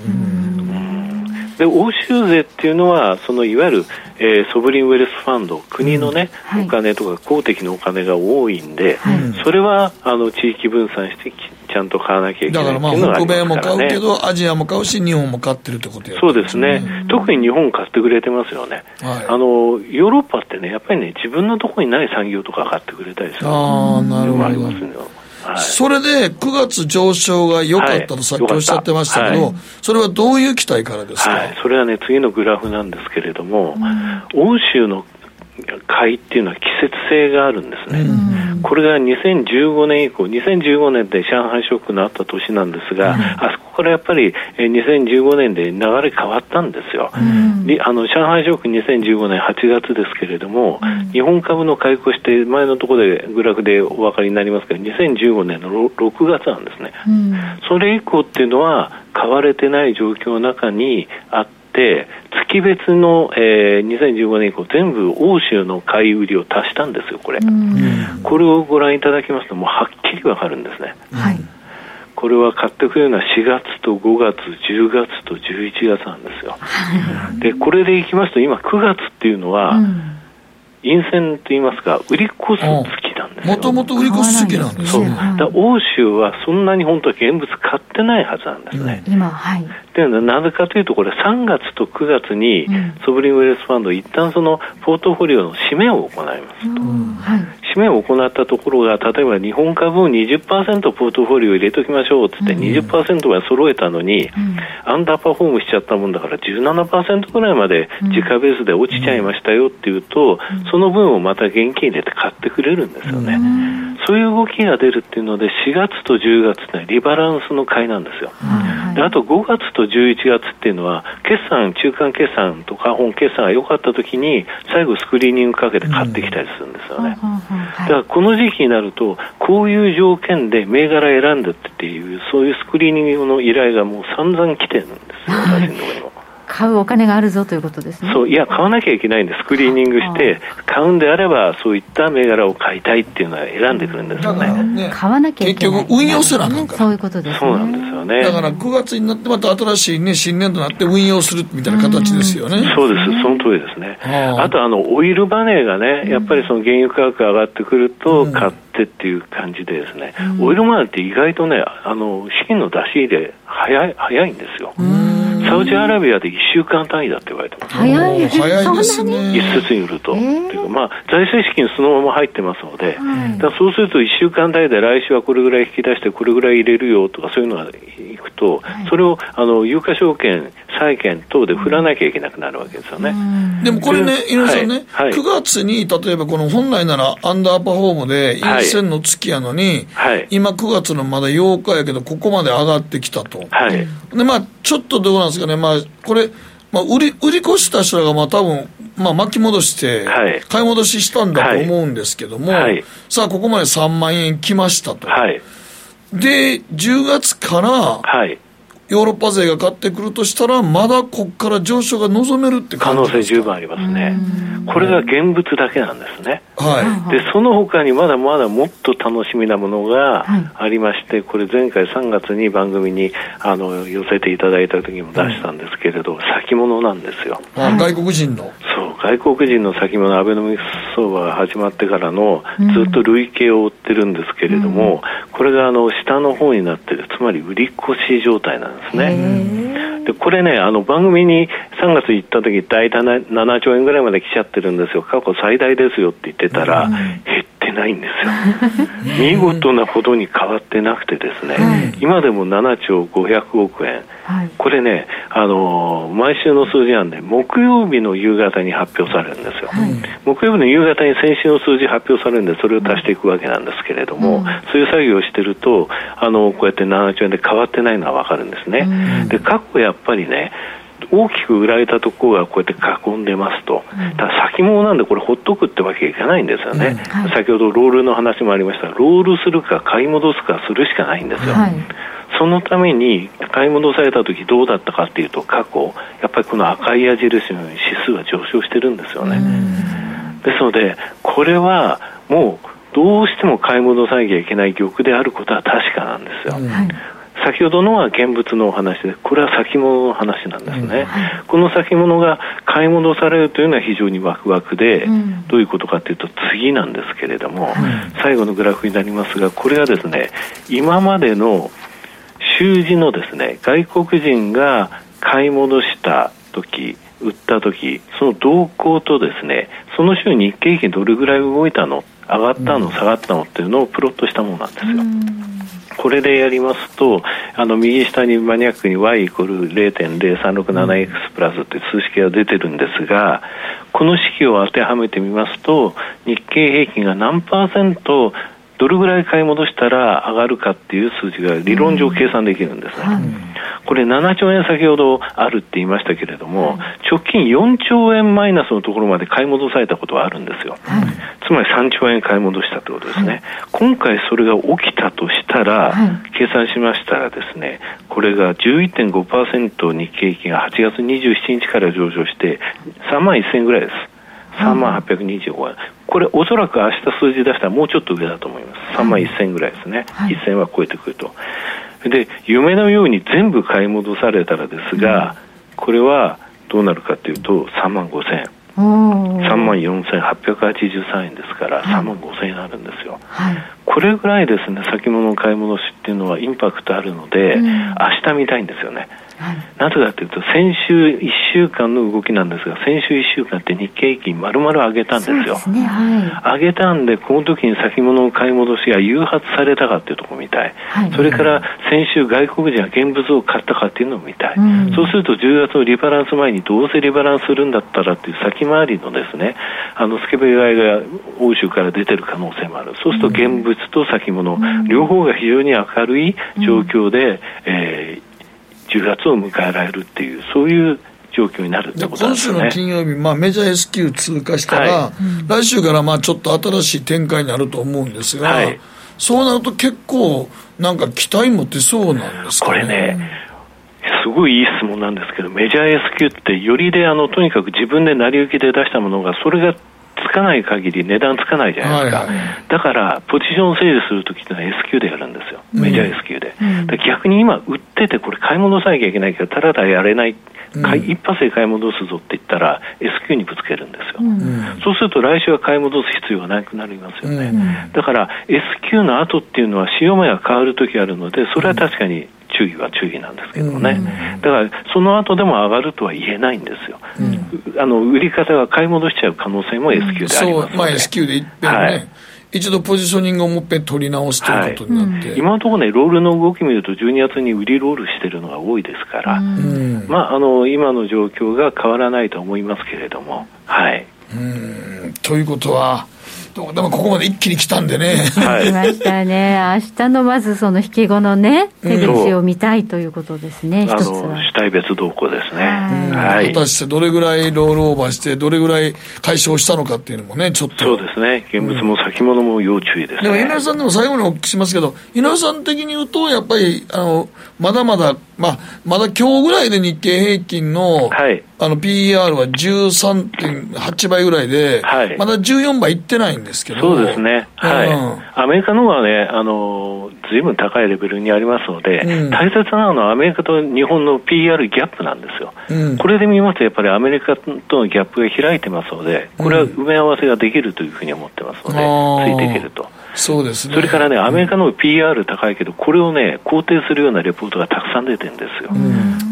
で欧州税っていうのはそのいわゆる、えー、ソブリンウェルスファンド国のね、うん。はい、お金とか公的なお金が多いんで、はい、それはあの地域分散してちゃんと買わなきゃいけないだからまあ北米も買うけどアジアも買うし日本も買ってるってことや、そうですね、うん、特に日本買ってくれてますよね、はい、あのヨーロッパってねやっぱりね自分のところにない産業とか買ってくれたりするああなるほどそれで9月上昇が良かったとさっきおっしゃってましたけど、はい、それはどういう期待からですか、はい、それはね、次のグラフなんですけれども、うん、欧州の買いっていうのは季節性があるんですね、うん、これが2015年以降、2015年で上海ショックのあった年なんですが、うん、あそこからやっぱり2015年で流れ変わったんですよ、うん、あの上海ショック2015年8月ですけれども、日本株の買い越して、前のところでグラフでお分かりになりますけど、2015年の6月なんですね、それ以降っていうのは、買われてない状況の中にあって、月別の、えー、2015年以降、全部欧州の買い売りを足したんですよ、これ。これをご覧いただきますと、もうはっきりわかるんですね。はい。これは買ってくれるのは4月と5月、10月と11月なんですよ。で、これでいきますと、今9月っていうのは、うん陰線と言いますか、売り越す月もともと売り越す月なんですそう。だ欧州はそんなに本当は現物買ってないはずなんですね。今、はい。で、なぜかというと、これ3月と9月に、ソブリンウェルスファンド、一旦そのポートフォリオの締めを行いますと。はい、締めを行ったところが、例えば日本株を20%ポートフォリオ入れときましょうって言って20%は揃えたのに、アンダーパフォームしちゃったもんだから17%ぐらいまで自家ベースで落ちちゃいましたよっていうと、その分をまた現金入れて買ってくれるんですよね。そういう動きが出るっていうので、4月と10月ってリバランスの買いなんですよ。であと5月と11月っていうのは、決算、中間決算とか本決算が良かった時に、最後スクリーニングかけて買ってきたりするんですよね。だからこの時期になると、こういう条件で銘柄選んでっていう、そういうスクリーニングの依頼がもう散々来てるんですよ、私のところにも。買うお金があるぞということですね。そういや買わなきゃいけないんでスクリーニングして買うんであればそういった銘柄を買いたいっていうのは選んでくるんですよね。ね買わなきゃいけない。結局運用すらなんか、そういうことです、ね、そうなんですよね。だから9月になってまた新しいね新年度になって運用するみたいな形ですよね。うそうです。その通りですね。あとあのオイルバネーがねやっぱりその原油価格が上がってくると買ってっていう感じでですね、オイルマネーって意外とねあの資金の出し入れ早い早いんですよ。サウジアラビアで1週間単位だって言われてます。早い早いですね。一説によると。えー、というか、まあ、財政資金そのまま入ってますので、はい、だそうすると1週間単位で来週はこれぐらい引き出して、これぐらい入れるよとか、そういうのがいくと、はい、それをあの有価証券、債券等で振らなきゃいけなくなるわけですよね。でもこれね、井上さんね、はい、9月に例えばこの本来ならアンダーパフォームで陰線の月やのに、はい、今9月のまだ8日やけど、ここまで上がってきたと。はい、で、まあ、ちょっとどうなんですかね、まあ、これ、まあ、売り売り越した人らがまあ多分、まあ、巻き戻して、買い戻ししたんだと思うんですけども、はい、さあ、ここまで3万円来ましたと。はい、で、10月から、はい、ヨーロッパ勢が買ってくるとしたら、まだここから上昇が望めるって可能性十分ありますね。これが現物だけなんですね。はい。で、その他にまだまだもっと楽しみなものがありまして、これ前回3月に番組にあの寄せていただいた時にも出したんですけれど、先物なんですよ。外国人の？そう、外国人の先物、アベノミクス相場が始まってからのずっと累計を追ってるんですけれども、これがあの下の方になってる、つまり売り越し状態なんですね。でこれね、あの番組に3月行った時大体7兆円ぐらいまで来ちゃってるんですよ、過去最大ですよって言ってたら、減ってないんですよ、見事なほどに変わってなくて、ですね、はい、今でも7兆500億円、はい、これね、あのー、毎週の数字なんで、木曜日の夕方に発表されるんですよ、はい、木曜日の夕方に先週の数字発表されるんで、それを足していくわけなんですけれども、うん、そういう作業をしてると、あのこうやって7兆円で変わってないのは分かるんですね。うん、で過去やっぱりね大きく売られたところがこうやって囲んでますと、ただ先物なんでこれ、ほっとくってわけにいかないんですよね、うん。はい、先ほどロールの話もありました。ロールするか買い戻すかするしかないんですよ。はい、そのために買い戻された時どうだったかっていうと過去やっぱりこの赤い矢印のように指数は上昇してるんですよね。ですのでこれはもうどうしても買い戻さなきゃいけない玉であることは確かなんですよ。はい先ほどのは現物のお話で、これは先物の話なんですね、うん、この先物が買い戻されるというのは非常にワクワクで、うん、どういうことかというと、次なんですけれども、最後のグラフになりますが、これはですね、今までの習字のですね、外国人が買い戻した時売った時その動向とですね、その週日経平均どれぐらい動いたの、上がったの、下がったのっていうのをプロットしたものなんですよ。これでやりますと、あの右下にマニアックに y イコール 0.0367x プラスという数式が出てるんですが、この式を当てはめてみますと、日経平均が何パーセントどれぐらい買い戻したら上がるかっていう数字が理論上計算できるんですね。これ7兆円先ほどあるって言いましたけれども、直近4兆円マイナスのところまで買い戻されたことはあるんですよ。つまり3兆円買い戻したってことですね。今回それが起きたとしたら、計算しましたらですね、これが11.5%日経平均が8月27日から上場して3万1000円ぐらいです。3万825円、これ、おそらく明日数字出したらもうちょっと上だと思います、3万1000ぐらいですね、はい、1000は超えてくると。で、夢のように全部買い戻されたらですが、これはどうなるかというと、3万5000円。3万4883円ですから、3万5000円になるんですよ、はい、これぐらいですね先物買い戻しっていうのはインパクトあるので、うん、明日見たいんですよね、なぜかというと、先週1週間の動きなんですが、先週1週間って日経平均丸々上げたんですよ。すねはい、上げたんで、この時に先物の買い戻しが誘発されたかっていうところを見たい。はい、それから先週外国人が現物を買ったかっていうのを見たい。うん、そうすると10月のリバランス前にどうせリバランスするんだったらっていう先回りのですね、あのスケベ買いが欧州から出てる可能性もある。そうすると現物と先物、うん、両方が非常に明るい状況で、うん、えー10月を迎えられるっていう、そういう状況になるってことですね。今週の金曜日、まあ、メジャー S q 通過したら、はい、来週からまあちょっと新しい展開になると思うんですが、はい、そうなると結構、なんか期待持ってそうなんですか、ね、これね、すごいいい質問なんですけど、メジャー S q ってよりであのとにかく自分で成り行きで出したものが、それがつかない限り値段つかないじゃないですか、はいはい、だからポジション整理するときってのは S q でやるんですよ、メジャー S q で、うん、逆に今、売ってて、これ、買い戻さなきゃいけないけど、ただただやれない、うん、一発で買い戻すぞって言ったら、S q にぶつけるんですよ、うん、そうすると来週は買い戻す必要がなくなりますよね、だから S q の後っていうのは、潮目が変わるときあるので、それは確かに注意は注意なんですけどね、だからその後でも上がるとは言えないんですよ、うん、あの売り方が買い戻しちゃう可能性も S q でありますので、うん、まあ、S q でいっぺんね、はい。一度ポジショニングをもっぺん取り直すということになって、はい、今のところね、ロールの動き見ると、12月に売りロールしてるのが多いですから、まあ、あの今の状況が変わらないと思いますけれども。はい。うん。ということは、でもここまで一気に来たんでね。はい、来ましたね。明日のまずその引き後のね、手口を見たいということですね、一、つは。主体別動向ですね。はい。果たしてどれぐらいロールオーバーして、どれぐらい解消したのかっていうのもね、ちょっと。そうですね。現物も先物も要注意です、ね、でも、井上さんでも最後にお聞きしますけど、井上さん的に言うと、やっぱり、あの、まだまだまあ、まだ今日ぐらいで日経平均の,、はい、あの PER は13.8倍ぐらいで、はい、まだ14倍いってないんですけど。そうですね、はい、うん、アメリカの方がね、あのずいぶん高いレベルにありますので、うん、大切なのはアメリカと日本の PER ギャップなんですよ、うん、これで見ますと、やっぱりアメリカとのギャップが開いてますので、これは埋め合わせができるというふうに思ってますので、ついていけると。そうですね、それからね、アメリカの PR 高いけど、これをね、肯定するようなレポートがたくさん出てるんですよ。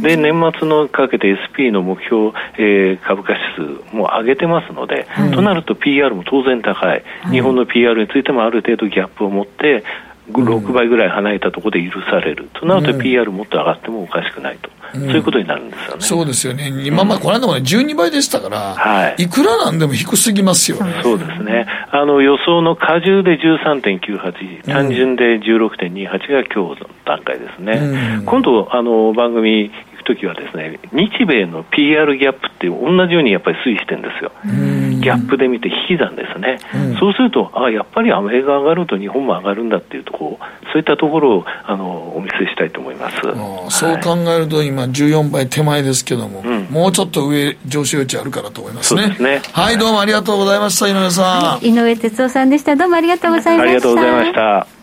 で、年末のかけて SP の目標、えー、株価指数も上げてますので、となると PR も当然高い、日本の PR についてもある程度ギャップを持って、6倍ぐらい離れたところで許される、となると PR もっと上がってもおかしくないと。そういうことになるんですよね。そうですよね。今、まあ、この間もね、12倍でしたから、はい。いくらなんでも低すぎますよね。そうですね。あの、予想の過重で13.98、単純で16.28が今日の段階ですね。今度、あの、番組くときはですね、日米の PR ギャップって同じようにやっぱり推移してるんですよ。ギャップで見て引き算ですね。そうすると、あやっぱりアメリカ上がると日本も上がるんだっていうところ、そういったところをあのお見せしたいと思います。そう考えると今14倍手前ですけども、うん、もうちょっと上上昇余地あるからと思いますね。すねはい、どうもありがとうございました、井上さん。はい、井上哲夫さんでした。どうもありがとうございました。ありがとうございました。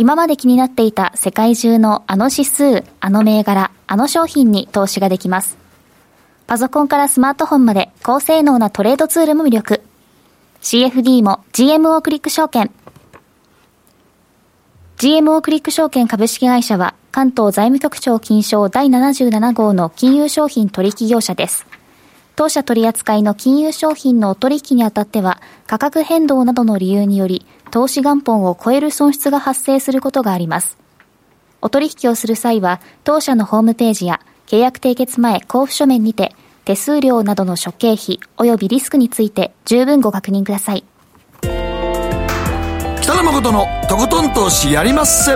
今まで気になっていた世界中のあの指数、あの銘柄、あの商品に投資ができます。パソコンからスマートフォンまで高性能なトレードツールも魅力。CFD も GMO クリック証券。GMO クリック証券株式会社は関東財務局長金賞第77号の金融商品取引業者です。当社取扱いの金融商品のお取引にあたっては価格変動などの理由により投資元本を超える損失が発生することがあります。お取引をする際は、当社のホームページや契約締結前交付書面にて、手数料などの諸経費及びリスクについて十分ご確認ください。北野誠のとことん投資やりまっせ。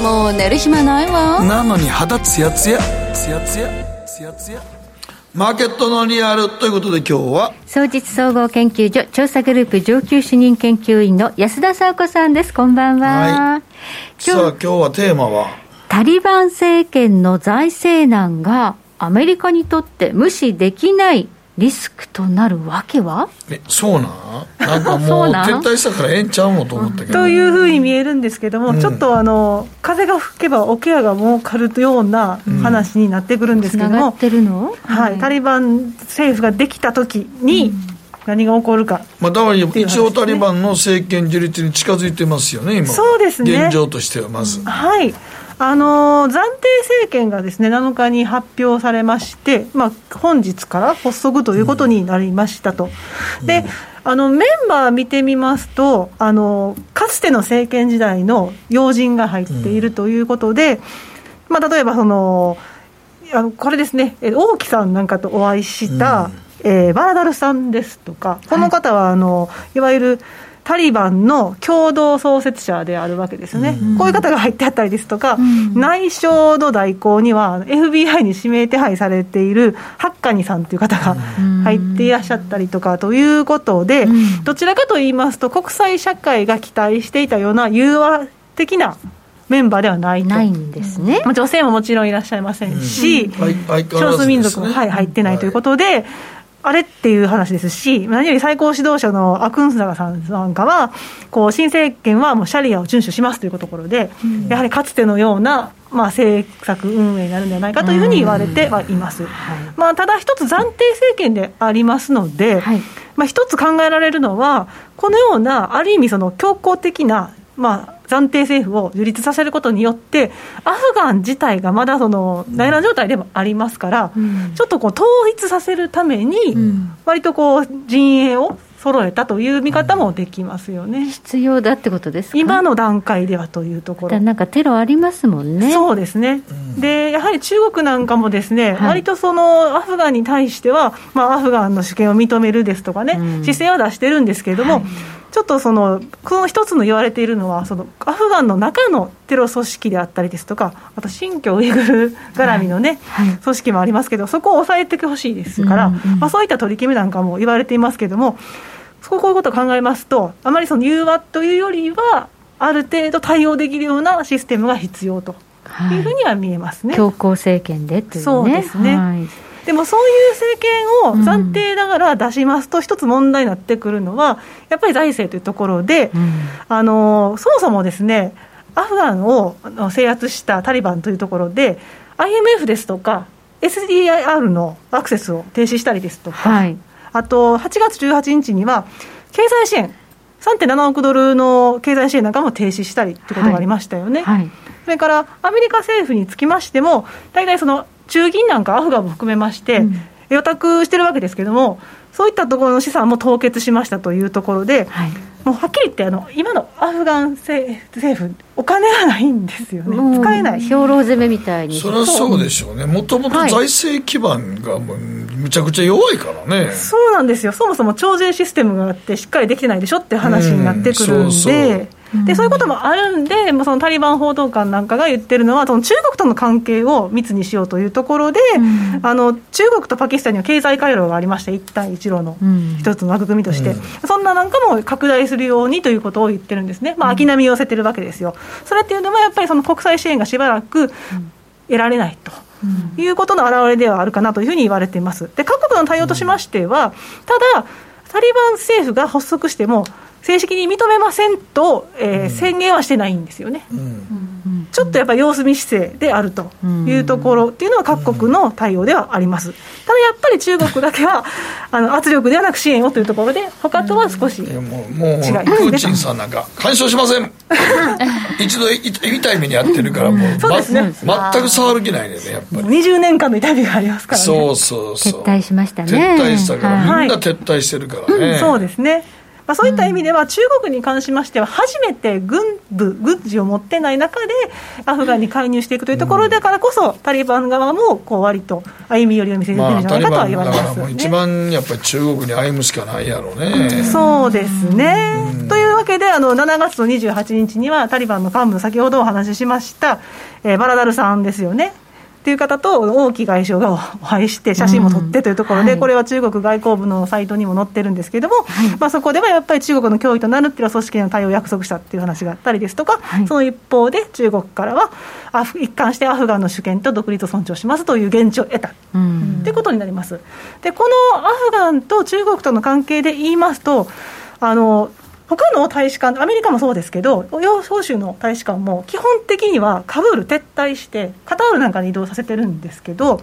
もう寝る暇ないわ。なのに肌ツヤツヤ、ツヤツヤ、ツヤツヤ。マーケットのリアルということで今日は？総実総合研究所調査グループ上級主任研究員の安田沙子さんです。こんばんは、はい、さあ今日はテーマは？タリバン政権の財政難がアメリカにとって無視できないリスクとなるわけは？えそうなん？なんかもう 撤退したからええんちゃうのと思ったけど、というふうに見えるんですけども、うん、ちょっとあの風が吹けば桶屋が儲かるような話になってくるんですけども、うん、はい、タリバン政府ができた時に、何が起こるか、まあ、だから一応タリバンの政権樹立に近づいてますよね、今そうですね。現状としてはまず。はいあの暫定政権がですね7日に発表されまして、まあ、本日から発足ということになりましたと。うん、であのメンバー見てみますとあの、かつての政権時代の要人が入っているということで、うん、まあ、例えばそのあのこれですね、王毅さんなんかとお会いした、うん、えー、バラダルさんですとか、この方はあの、いわゆるタリバンの共同創設者であるわけですね、うん、こういう方が入ってあったりですとか、うん、内相の代行には、FBI に指名手配されているハッカニさんという方が入っていらっしゃったりとかということで、うん、どちらかと言いますと、国際社会が期待していたような融和的なメンバーではないないんですね、女性ももちろんいらっしゃいませんし、少数民族も、はい、入ってないということで、はいあれっていう話ですし、何より最高指導者のアクンスナガさんなんかは、こう新政権はもうシャリアを遵守しますというところで、うん、やはりかつてのような、まあ、政策運営になるんではないかというふうに言われてはいます。はい、まあ、ただ、一つ暫定政権でありますので、はい、まあ、一つ考えられるのは、このような、ある意味、その強硬的な、まあ、暫定政府を樹立させることによって、アフガン自体がまだその内乱状態でもありますから、うん、ちょっとこう統一させるために、割とこう陣営を揃えたという見方もできますよね、必要だってことです今の段階ではというところ。なんかテロありますもんね。そうですね、でやはり中国なんかもですね、はい、割とそのアフガンに対しては、まあ、アフガンの主権を認めるですとかね、うん、姿勢は出してるんですけれども、はいちょっとその、この一つの言われているのは、そのアフガンの中のテロ組織であったりですとか、あと新疆ウイグル絡みのね、はいはい、組織もありますけど、そこを抑えてほしいですから、うんうん、まあ、そういった取り決めなんかも言われていますけれども、こういうことを考えますと、あまりその融和というよりは、ある程度対応できるようなシステムが必要というふうには見えますね。強硬政権でという、ね、そうですね。はいでもそういう政権を暫定ながら出しますと、一つ問題になってくるのは、やっぱり財政というところで、うん、あのそもそもですね、アフガンを制圧したタリバンというところで、IMF ですとか、SDIR のアクセスを停止したりですとか、はい、あと8月18日には、経済支援、3.7億ドルの経済支援なんかも停止したりということがありましたよね。はい。はい、それからアメリカ政府につきましても、大体その中銀なんかアフガンも含めまして、予託してるわけですけれども、そういったところの資産も凍結しましたというところで、はい、もうはっきり言ってあの、今のアフガン政府、お金がないんですよね、使えない。兵糧攻めみたいに。それはそうでしょうね、もともと財政基盤がもうむちゃくちゃ弱いからね、そうなんですよ、そもそも徴税システムがあって、しっかりできてないでしょって話になってくるんで。そうそうでそういうこともあるんで、そのタリバン報道官なんかが言ってるのは、その中国との関係を密にしようというところで、うん、あの中国とパキスタンには経済回廊がありまして、一帯一路の一つの枠組みとして、うん、そんななんかも拡大するようにということを言ってるんですね、まあ、秋波を寄せてるわけですよ。それっていうのは、やっぱりその国際支援がしばらく得られないと。いうことの表れではあるかなというふうに言われています。で各国の対応としましては、ただ、タリバン政府が発足しても、正式に認めませんと、えー、宣言はしてないんですよね。ちょっとやっぱり様子見姿勢であるというところっていうのは各国の対応ではあります。ただやっぱり中国だけは あの圧力ではなく支援をというところで他とは少し違いもうもうプーチンさんなんか干渉しません。一度痛い目にやってるからもうそうですね、ま、全く触る気ないねやっぱり。20年間の痛みがありますからね。そうそうそう。撤退しましたね。撤退したから、みんな撤退してるからね、そうですねまあ、そういった意味では、中国に関しましては、初めて軍部、軍事を持ってない中で、アフガンに介入していくというところだからこそ、タリバン側もこう割と歩み寄りを見せてるんじゃないかとは言われます、ね、一番やっぱり中国に歩むしかないやろうね。そうですね、というわけで、あの7月の28日には、タリバンの幹部、先ほどお話ししました、えー、バラダルさんですよね。っていう方と王毅外相が お会いして、写真も撮ってというところで、これは中国外交部のサイトにも載ってるんですけれども、はい、まあ、そこではやっぱり中国の脅威となるっていう組織への対応を約束したっていう話があったりですとか、はい、その一方で、中国からはアフ、一貫してアフガンの主権と独立を尊重しますという現地を得た、うん、ということになります。でこのアフガンと中国との関係で言いますと、あの他の大使館、アメリカもそうですけど、欧州の大使館も基本的にはカブール撤退して、カタールなんかに移動させてるんですけど、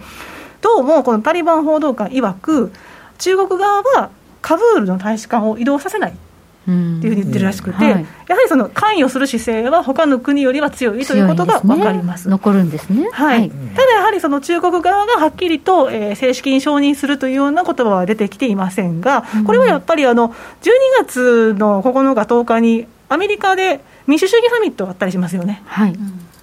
どうもこのタリバン報道官曰く、中国側はカブールの大使館を移動させない。ていうふうに言ってるらしくて、うんはい、やはりその関与する姿勢は他の国よりは強いということが分かります、ね、残るんですね、はい、はい、ただやはりその中国側がはっきりと、えー、正式に承認するというような言葉は出てきていませんが、これはやっぱりあの12月の9日、10日にアメリカで民主主義サミットがあったりしますよね。はい、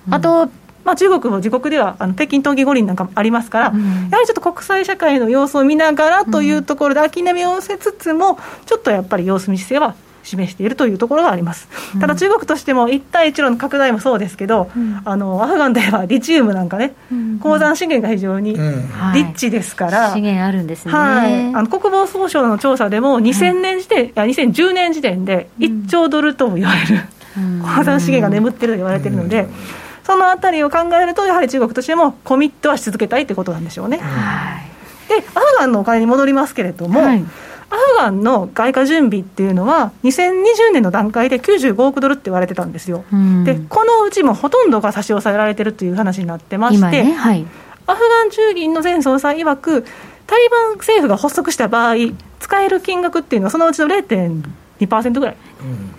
あとまあ、中国も自国ではあの北京冬季五輪なんかもありますから、うん、やはりちょっと国際社会の様子を見ながらというところで、諦めをせつつも、ちょっとやっぱり様子見姿勢は示しているというところがあります、ただ中国としても一帯一路の拡大もそうですけど、うん、あのアフガンではリチウムなんかね、うん、鉱山資源が非常にリッチですから、はい、資源あるんですね、はい、あの国防総省の調査でも2000年時点、うん、2010年時点で1兆ドルとも言われる、鉱山資源が眠ってると言われているので。そのあたりを考えると、やはり中国としてもコミットはし続けたいということなんでしょうね。はい、で、アフガンのお金に戻りますけれども、はいアフガンの外貨準備っていうのは、2020年の段階で95億ドルって言われてたんですよ、うん、でこのうちもほとんどが差し押さえられてるという話になってまして、ねはい、アフガン中銀の前総裁曰く、タリバン政府が発足した場合、使える金額っていうのは、そのうちの0.2%ぐらい、うん、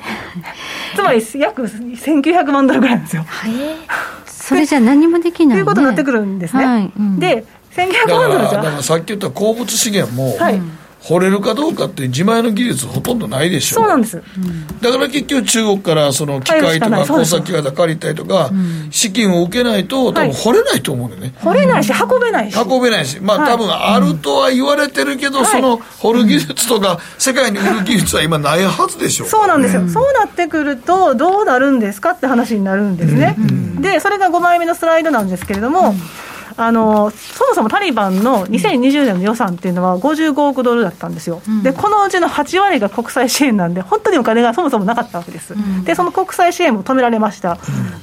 つまり約1900万ドルぐらいなんですよ。それじゃ何もできない、ね、ということになってくるんですね。はい。うん、で1900万ドルじゃだからさっき言った鉱物資源も、はい掘れるかどうかって自前の技術ほとんどないでしょそうなんです、だから結局中国からその機械とか工作機械借りたりとか、資金を受けないと多分掘れないと思うのね、掘れないし運べないし。運べないし。まあ、多分あるとは言われてるけど、その掘る技術とか世界に売る技術は今ないはずでしょそうなんですよ、そうなってくるとどうなるんですかって話になるんですね、でそれが5枚目のスライドなんですけれども、あのそもそもタリバンの2020年の予算っていうのは55億ドルだったんですよ、うん、でこのうちの8割が国際支援なんで、本当にお金がそもそもなかったわけです、うん、でその国際支援も止められました、うん、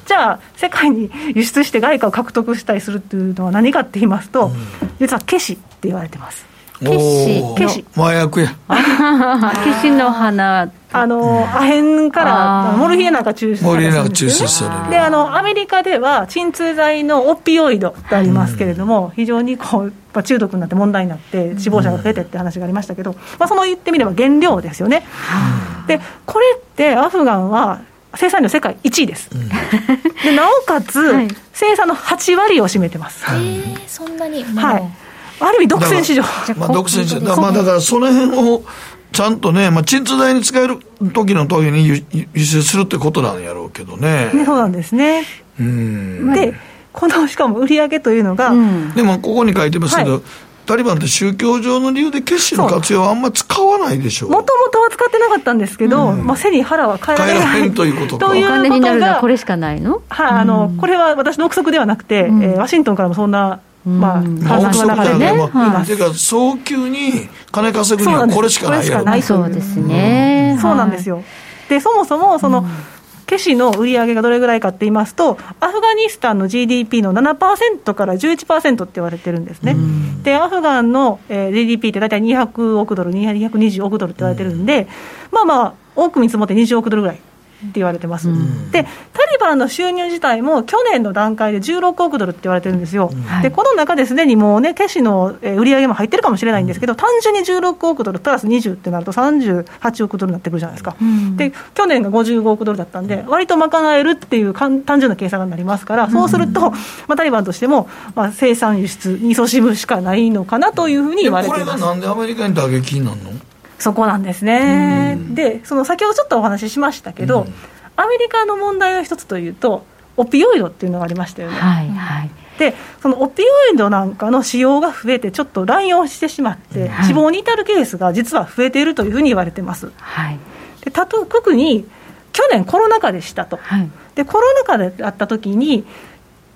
じゃあ、世界に輸出して外貨を獲得したりするっていうのは何かって言いますと、実はケシって言われてます。ケシケシ。麻薬や。ケシの花。あのアヘンからモルヒエなんか抽出されるんですよ、ね、であのアメリカでは鎮痛剤のオピオイドってありますけれども、非常にこう中毒になって問題になって死亡者が増えてって話がありましたけど、まあ、その言ってみれば原料ですよね、でこれってアフガンは生産量世界1位です、うん、でなおかつ、はい、生産の8割を占めてます、へえそんなに、はいある意味独占市場。まあ独占市場。まあだからその辺をちゃんとね、まあ、鎮痛剤に使える時の時に輸輸出するってことなんやろうけどね。ねそうなんですね。うん。で、このしかも売り上げというのが、うん、でもここに書いてますけど、はい。タリバンって宗教上の理由で決心の活用はあんまり使わないでしょう。もともとは使ってなかったんですけど、うん、まあ、背に腹は変えられないということか。ということがこれしかないの、はい、あの、これは私の憶測ではなくて、うん、えー、ワシントンからもそんなまあ、観測の中でね。まあ、ていうか、早急に金稼ぐにはこれしかないやろ。そうですね。そうなんですよ。で、そもそも、その、ケシの売り上げがどれぐらいかって言いますと、アフガニスタンの GDP の7%から11%って言われてるんですね。で、アフガンの、えー、GDP って大体200億ドル、220億ドルって言われてるんで、まあまあ、多く見積もって20億ドルぐらい。って言われてます、うん、でタリバンの収入自体も去年の段階で16億ドルって言われてるんですよ、うん、でこの中ですでにもうね、ケシの売り上げも入ってるかもしれないんですけど、単純に16億ドルプラス20ってなると、38億ドルになってくるじゃないですか、うん、で去年が55億ドルだったんで、割と賄えるっていう単純な計算になりますから、そうすると、まあ、タリバンとしても、まあ、生産輸出、味噌汁しかないのかなというふうに言われてます。これがなんでアメリカに打撃になるの？そこなんですね、でその先ほどちょっとお話ししましたけど、アメリカの問題の一つというと、オピオイドっていうのがありましたよね。はいはい。でそのオピオイドなんかの使用が増えて、ちょっと乱用してしまって、死亡に至るケースが実は増えているというふうに言われてます。はい、でたと特に去年、コロナ禍でしたと、はい、でコロナ禍であったときに、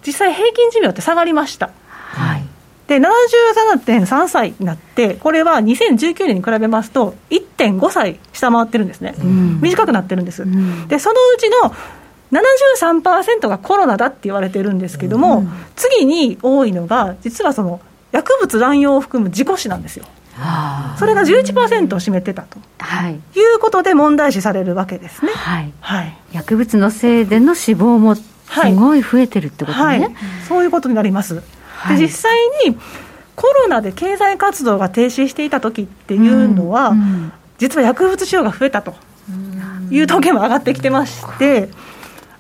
実際、平均寿命って下がりました。はいで77.3歳になって、これは2019年に比べますと、1.5歳下回ってるんですね、うん、短くなってるんです、うん、でそのうちの73%がコロナだって言われてるんですけども、うん、次に多いのが、実はその薬物乱用を含む事故死なんですよ。それが11%を占めてたと、はい、いうことで問題視されるわけですね、はい。はい、薬物のせいでの死亡もすごい増えてるってことね、はいはい、そういうことになります。で実際にコロナで経済活動が停止していた時っていうのは、うんうん、実は薬物使用が増えたという統計も上がってきてまして、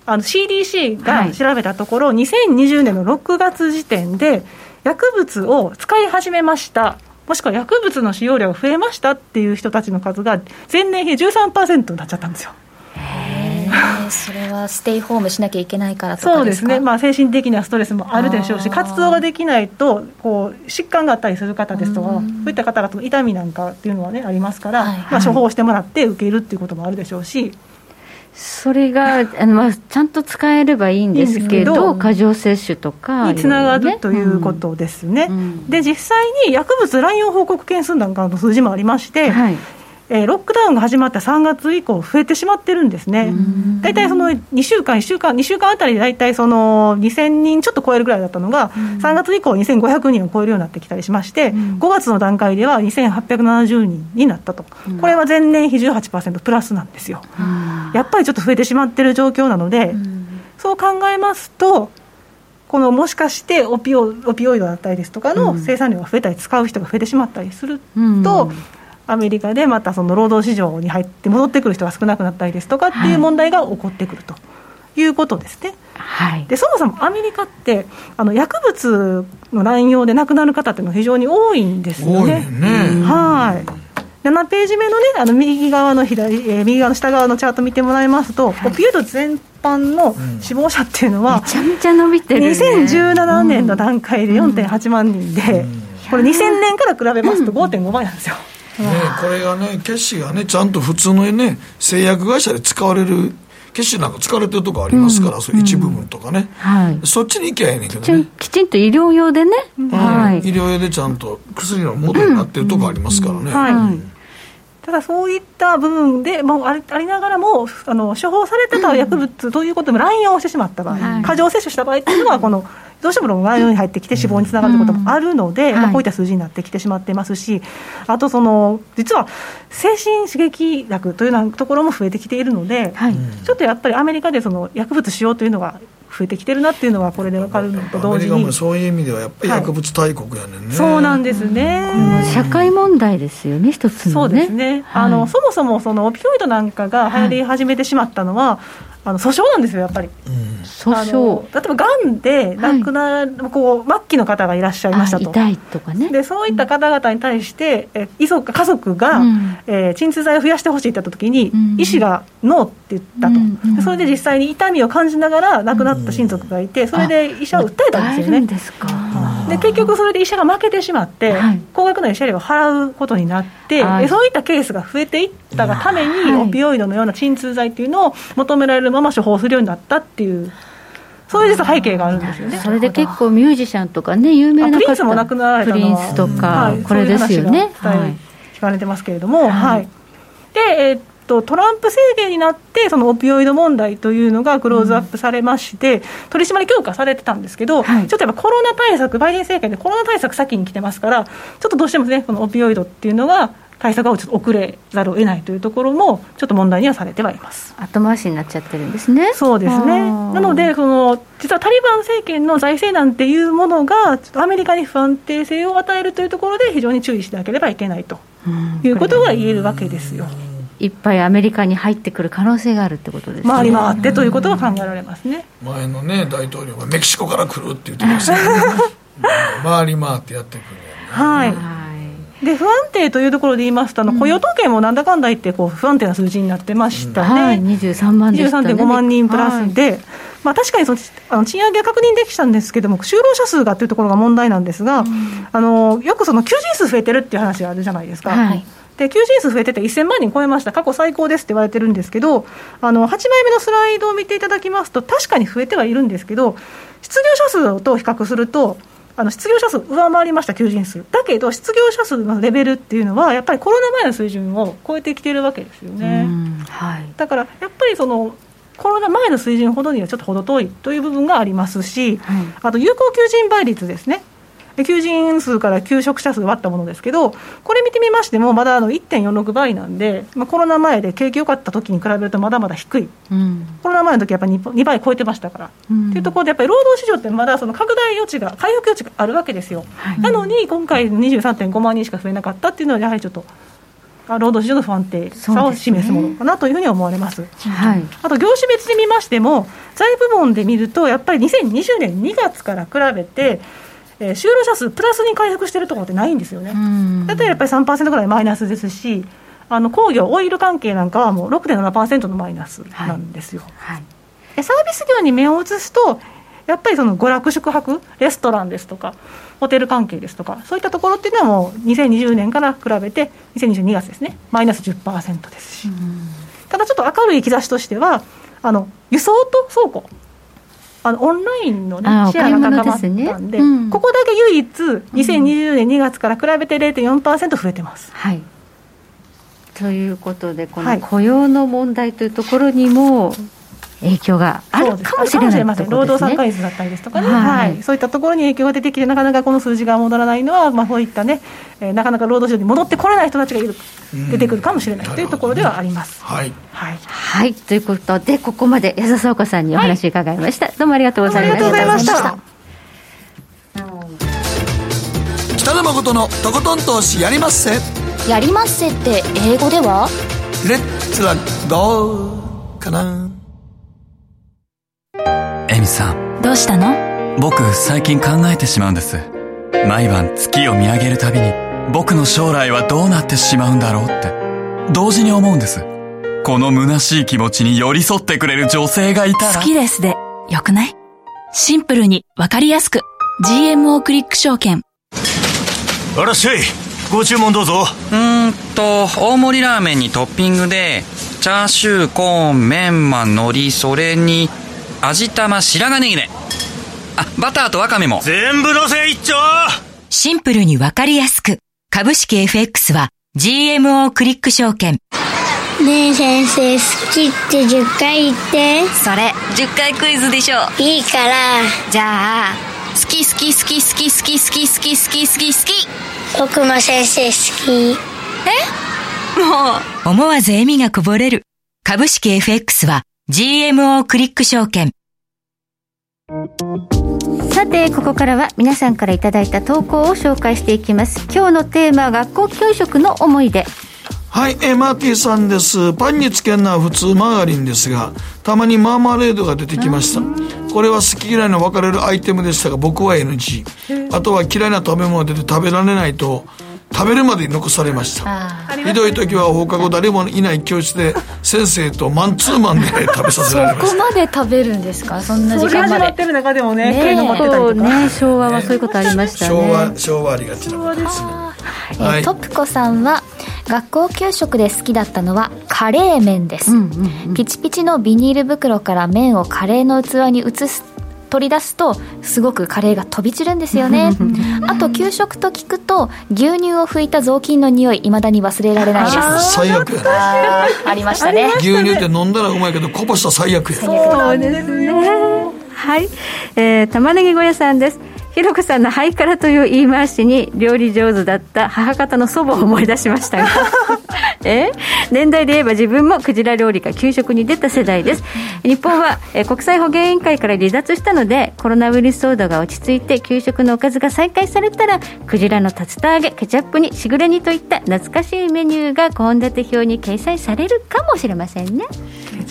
あの CDC が調べたところ、はい、2020年の6月時点で、薬物を使い始めました、もしくは薬物の使用量が増えましたっていう人たちの数が、前年比13%になっちゃったんですよ。それはステイホームしなきゃいけないからとかそうですね、まあ、精神的なストレスもあるでしょうし、活動ができないとこう、疾患があったりする方ですとか、そういった方々の痛みなんかっていうのは、ね、ありますから、はい。まあ、処方してもらって受けるっていうこともあるでしょうし。それがあの、まあ、ちゃんと使えればいいんですけど、過剰摂取とか、につながる、ということですね、うん、で実際に薬物乱用報告件数なんかの数字もありまして、はいえー、ロックダウンが始まった3月以降、増えてしまってるんですね、大体その2週間、1週間、2週間あたりで大体その2000人ちょっと超えるぐらいだったのが、3月以降、2500人を超えるようになってきたりしまして、5月の段階では2870人になったと、これは前年比18%プラスなんですよ。やっぱりちょっと増えてしまってる状況なので、そう考えますと、このもしかしてオピオオピオイドだったりですとかの生産量が増えたり、使う人が増えてしまったりすると、アメリカでまたその労働市場に入って戻ってくる人が少なくなったりですとかっていう問題が起こってくるということですね。はい、でそもそもアメリカってあの薬物の乱用で亡くなる方っていうのは非常に多いんですよね。ね。はい。7ページ目のね、あの右側の左、えー、右側の下側のチャート見てもらいますと、はい、オピオイド全般の死亡者っていうのは、めちゃめちゃ伸びてる、ね、2017年の段階で4.8万人で、これ2000年から比べますと5.5倍なんですよ。ね、これがね、決死がね、ちゃんと普通のね、製薬会社で使われる決死なんか使われてるとこありますから、うん、そういう一部分とかね、はい、そっちに行きゃええねんけどね。きちんと医療用でね、はい、医療用でちゃんと薬の元になってるとこありますからね、はい。ただそういった部分でもありありながらもあの処方されてた薬物ということでも乱用してしまった場合、過剰摂取した場合っていうのはこのどうしても内容に入ってきて死亡につながるということもあるので、まあ、こういった数字になってきてしまってますし、あとその、実は精神刺激薬というようなところも増えてきているので、はい、ちょっとやっぱりアメリカでその薬物使用というのが増えてきてるなっていうのはこれで分かるのと同時に。そういう意味ではやっぱり薬物大国やねんね、はい、そうなんですね、社会問題ですよね一つの、ね、そうですね、はい、あのそもそもそのオピオイドなんかが流行り始めてしまったのは、あの訴訟なんですよやっぱり、うん、訴訟。例えばがんで亡くなる、はい、こう末期の方がいらっしゃいましたと。痛いとかね。でそういった方々に対して、え遺族家族が、うん、えー、鎮痛剤を増やしてほしいって言った時に、うん、医師がノーって言ったと、うんうん、それで実際に痛みを感じながら亡くなった親族がいてそれで医者を訴えたんですよね、ですか。で結局それで医者が負けてしまって、はい、高額な慰謝料を払うことになって、はい、そういったケースが増えていったがために、オピオイドのような鎮痛剤っていうのを求められるまま処方するようになったっていう。そういう実は背景があるんですよね。それで結構ミュージシャンとかね、有名なプリンスも亡くなられたプリンスとか、はい、これですよね。はい、聞かれてますけれども、はい。で、えー、っと、トランプ政権になって、そのオピオイド問題というのがクローズアップされまして、うん、取り締まり強化されてたんですけど、はい、ちょっとやっぱコロナ対策、バイデン政権でコロナ対策先に来てますから、ちょっとどうしてもね、このオピオイドっていうのが、対策がちょっと遅れざるを得ないというところも、ちょっと問題にはされてはいます後回しになっちゃってるんですね。そうですねなのでその、実はタリバン政権の財政難っていうものが、アメリカに不安定性を与えるというところで、非常に注意しなければいけないということが言えるわけですよ。いっぱいアメリカに入ってくる可能性があるってことですね。回り回ってということが考えられますね。前のね大統領がメキシコから来るって言ってましたけど、回り回ってやってくる、ね、はい。で不安定というところで言いますと、あの雇用統計もなんだかんだ言って、こう不安定な数字になってましたね、うんはい、23万でしたね、23.5万人プラスで、はい、まあ、確かにそのあの賃上げは確認できたんですけれども、就労者数がというところが問題なんですが、うん、あのよくその求人数増えてるっていう話があるじゃないですか。はい。で求人数増えてて1000万人超えました、過去最高ですって言われてるんですけど、あの8枚目のスライドを見ていただきますと、確かに増えてはいるんですけど、失業者数と比較すると、あの失業者数上回りました求人数。だけど失業者数のレベルっていうのはやっぱりコロナ前の水準を超えてきているわけですよね、はい、だからやっぱりそのコロナ前の水準ほどにはちょっと程遠いという部分がありますし、はい、あと有効求人倍率ですね求人数から求職者数割ったものですけど、これ見てみましても、まだあの1.46倍なんで、まあ、コロナ前で景気良かった時に比べるとまだまだ低い、うん、コロナ前の時やっぱり 2, 2倍超えてましたから、うん、っていうところで、やっぱり労働市場ってまだその拡大余地が、回復余地があるわけですよ、はい、なのに今回、23.5万人しか増えなかったっていうのは、やはりちょっと。労働市場の不安定さを示すものかなというふうに思われます。すね、はい、あと業種別で見ましても、財部門で見ると、やっぱり2020年2月から比べて、えー、就労者数プラスに回復してるところってないんですよね。だったらやっぱり3%ぐらいマイナスですし、あの工業、オイル関係なんかはもう6.7%のマイナスなんですよ。はい。はい、サービス業に目を移すと、やっぱりその娯楽宿泊、レストランですとか、ホテル関係ですとか、そういったところっていうのはもう2020年から比べて、2022月ですね、マイナス10%ですし、ただちょっと明るい兆しとしては、あの輸送と倉庫、あのオンラインの、ね、シェアが高まったんで、ねうん、ここだけ唯一、2020年2月から比べて0.4%増えてます。はい、ということで、この雇用の問題というところにも、影響があるかもしれない、ね、労働参加率だったりですとかね、はい、はい、そういったところに影響が出てきて、なかなかこの数字が戻らないのは、まあ、そういったね、えー、なかなか労働市場に戻ってこれない人たちがいる、出てくるかもしれないというところではあります。はい、はい。はい、ということで、ここまで矢沢子さんにお話伺いました、はい、どうもありがとうございました。ありがとうございました。北野誠のとことん投資やりまっせ。やりまっせって英語では？レッツラゴーかなさん。どうしたの？僕最近考えてしまうんです。毎晩月を見上げるたびに僕の将来はどうなってしまうんだろうって。同時に思うんです。この虚しい気持ちに寄り添ってくれる女性がいたら。好きですでよくない？シンプルにわかりやすく。GMO クリック証券。あらっしゃいご注文どうぞ。うーんと大盛りラーメンにトッピングでチャーシューコーンメンマ海苔それに味玉白髪ネギね。あバターとワカメも。全部のせ一丁。シンプルにわかりやすく。株式 FX は GMO クリック証券。ねえ先生好きって10回言って。それ10回クイズでしょ。いいから。じゃあ好き好き好き好き好き好き好き好き好き好き僕も先生好き。え？もう。思わず笑みがこぼれる。株式 FX は GMO クリック証券さてここからは皆さんからいただいた投稿を紹介していきます今日のテーマは学校給食の思い出はい、えーマーティーさんです。パンにつけるのは普通マーガリンですが、たまにマーマレードが出てきました。これは好き嫌いの分かれるアイテムでしたが、僕は NG。あとは嫌いな食べ物で食べられないと、食べるまでに残されました。ひどい時は放課後誰もいない教室で 先生とマンツーマンで食べさせられました。そこまで食べるんですか？そんな時それ間まで。始まってる中でもねねえ。食いの待ってたりそうとか、ね昭和はそういうことありましたね。昭和、昭和ありがちなことですね。えはい。トップコさんは学校給食で好きだったのはカレー麺です、ピチピチのビニール袋から麺をカレーの器に移す取り出すとすごくカレーが飛び散るんですよね。あと給食と聞くと牛乳を拭いた雑巾の匂いいまだに忘れられないです。最悪。あーありましたね。牛乳って飲んだらうまいけど、こぼしたら最悪や。そうですね。はい、えー、玉ねぎ小屋さんですひろこさんのハイカラという言い回しに料理上手だった母方の祖母を思い出しましたが。え？年代で言えば自分もクジラ料理が給食に出た世代です。日本は、えー国際保健委員会から離脱したのでコロナウイルス騒動が落ち着いて給食のおかずが再開されたらクジラの竜田揚げケチャップにしぐれ煮といった懐かしいメニューが献立表に掲載されるかもしれませんね。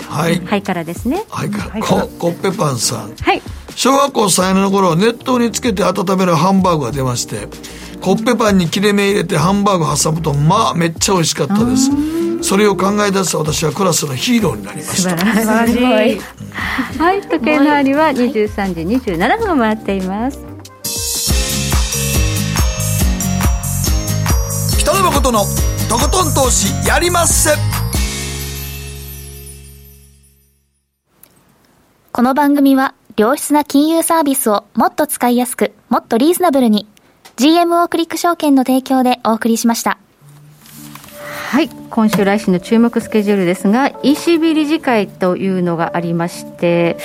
はい。ハイカラですね。はい。か。ココッペパンさん。はい小学校3年の頃熱湯につけて温めるハンバーグが出ましてコッペパンに切れ目入れてハンバーグ挟むとまあめっちゃ美味しかったです。それを考え出した私はクラスのヒーローになりました。素晴らしい。はい、時計の針は23時27分を回っています。北野誠のとことん投資やりまっせ。この番組は良質な金融サービスをもっと使いやすくもっとリーズナブルに GMO クリック証券の提供でお送りしました。はい、今週来週の注目スケジュールですが、ECB 理事会というのがありまして、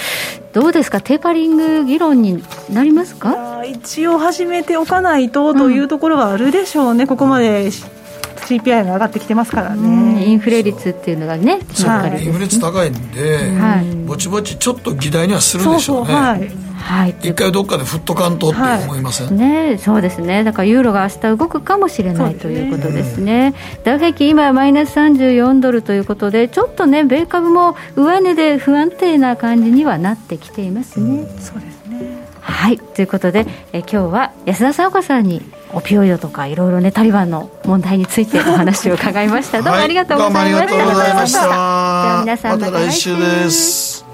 どうですか、テーパリング議論になりますか？一応始めておかないとというところはあるでしょうね、ここまで CPI が上がってきてますからうんね。インフレ率っていうのがね、そうばっかりインフレ率高いんで、はい。ぼちぼちちょっと議題にはするでしょうね。はい。はい、一回どっかで振っとかんとって思いません、ね、そうですね、だからユーロが明日動くかもしれないということですね、ダウ平均、今、マイナス34ドルということで、ちょっとね、米株も上値で不安定な感じにはなってきていますね。そうですね。はいということで、え今日は安田沙子さんにオピオイドとかいろいろねタリバンの問題についてお話を伺いました。どうもありがとうございました。どうもありがとうございましたでは皆さんまた来週です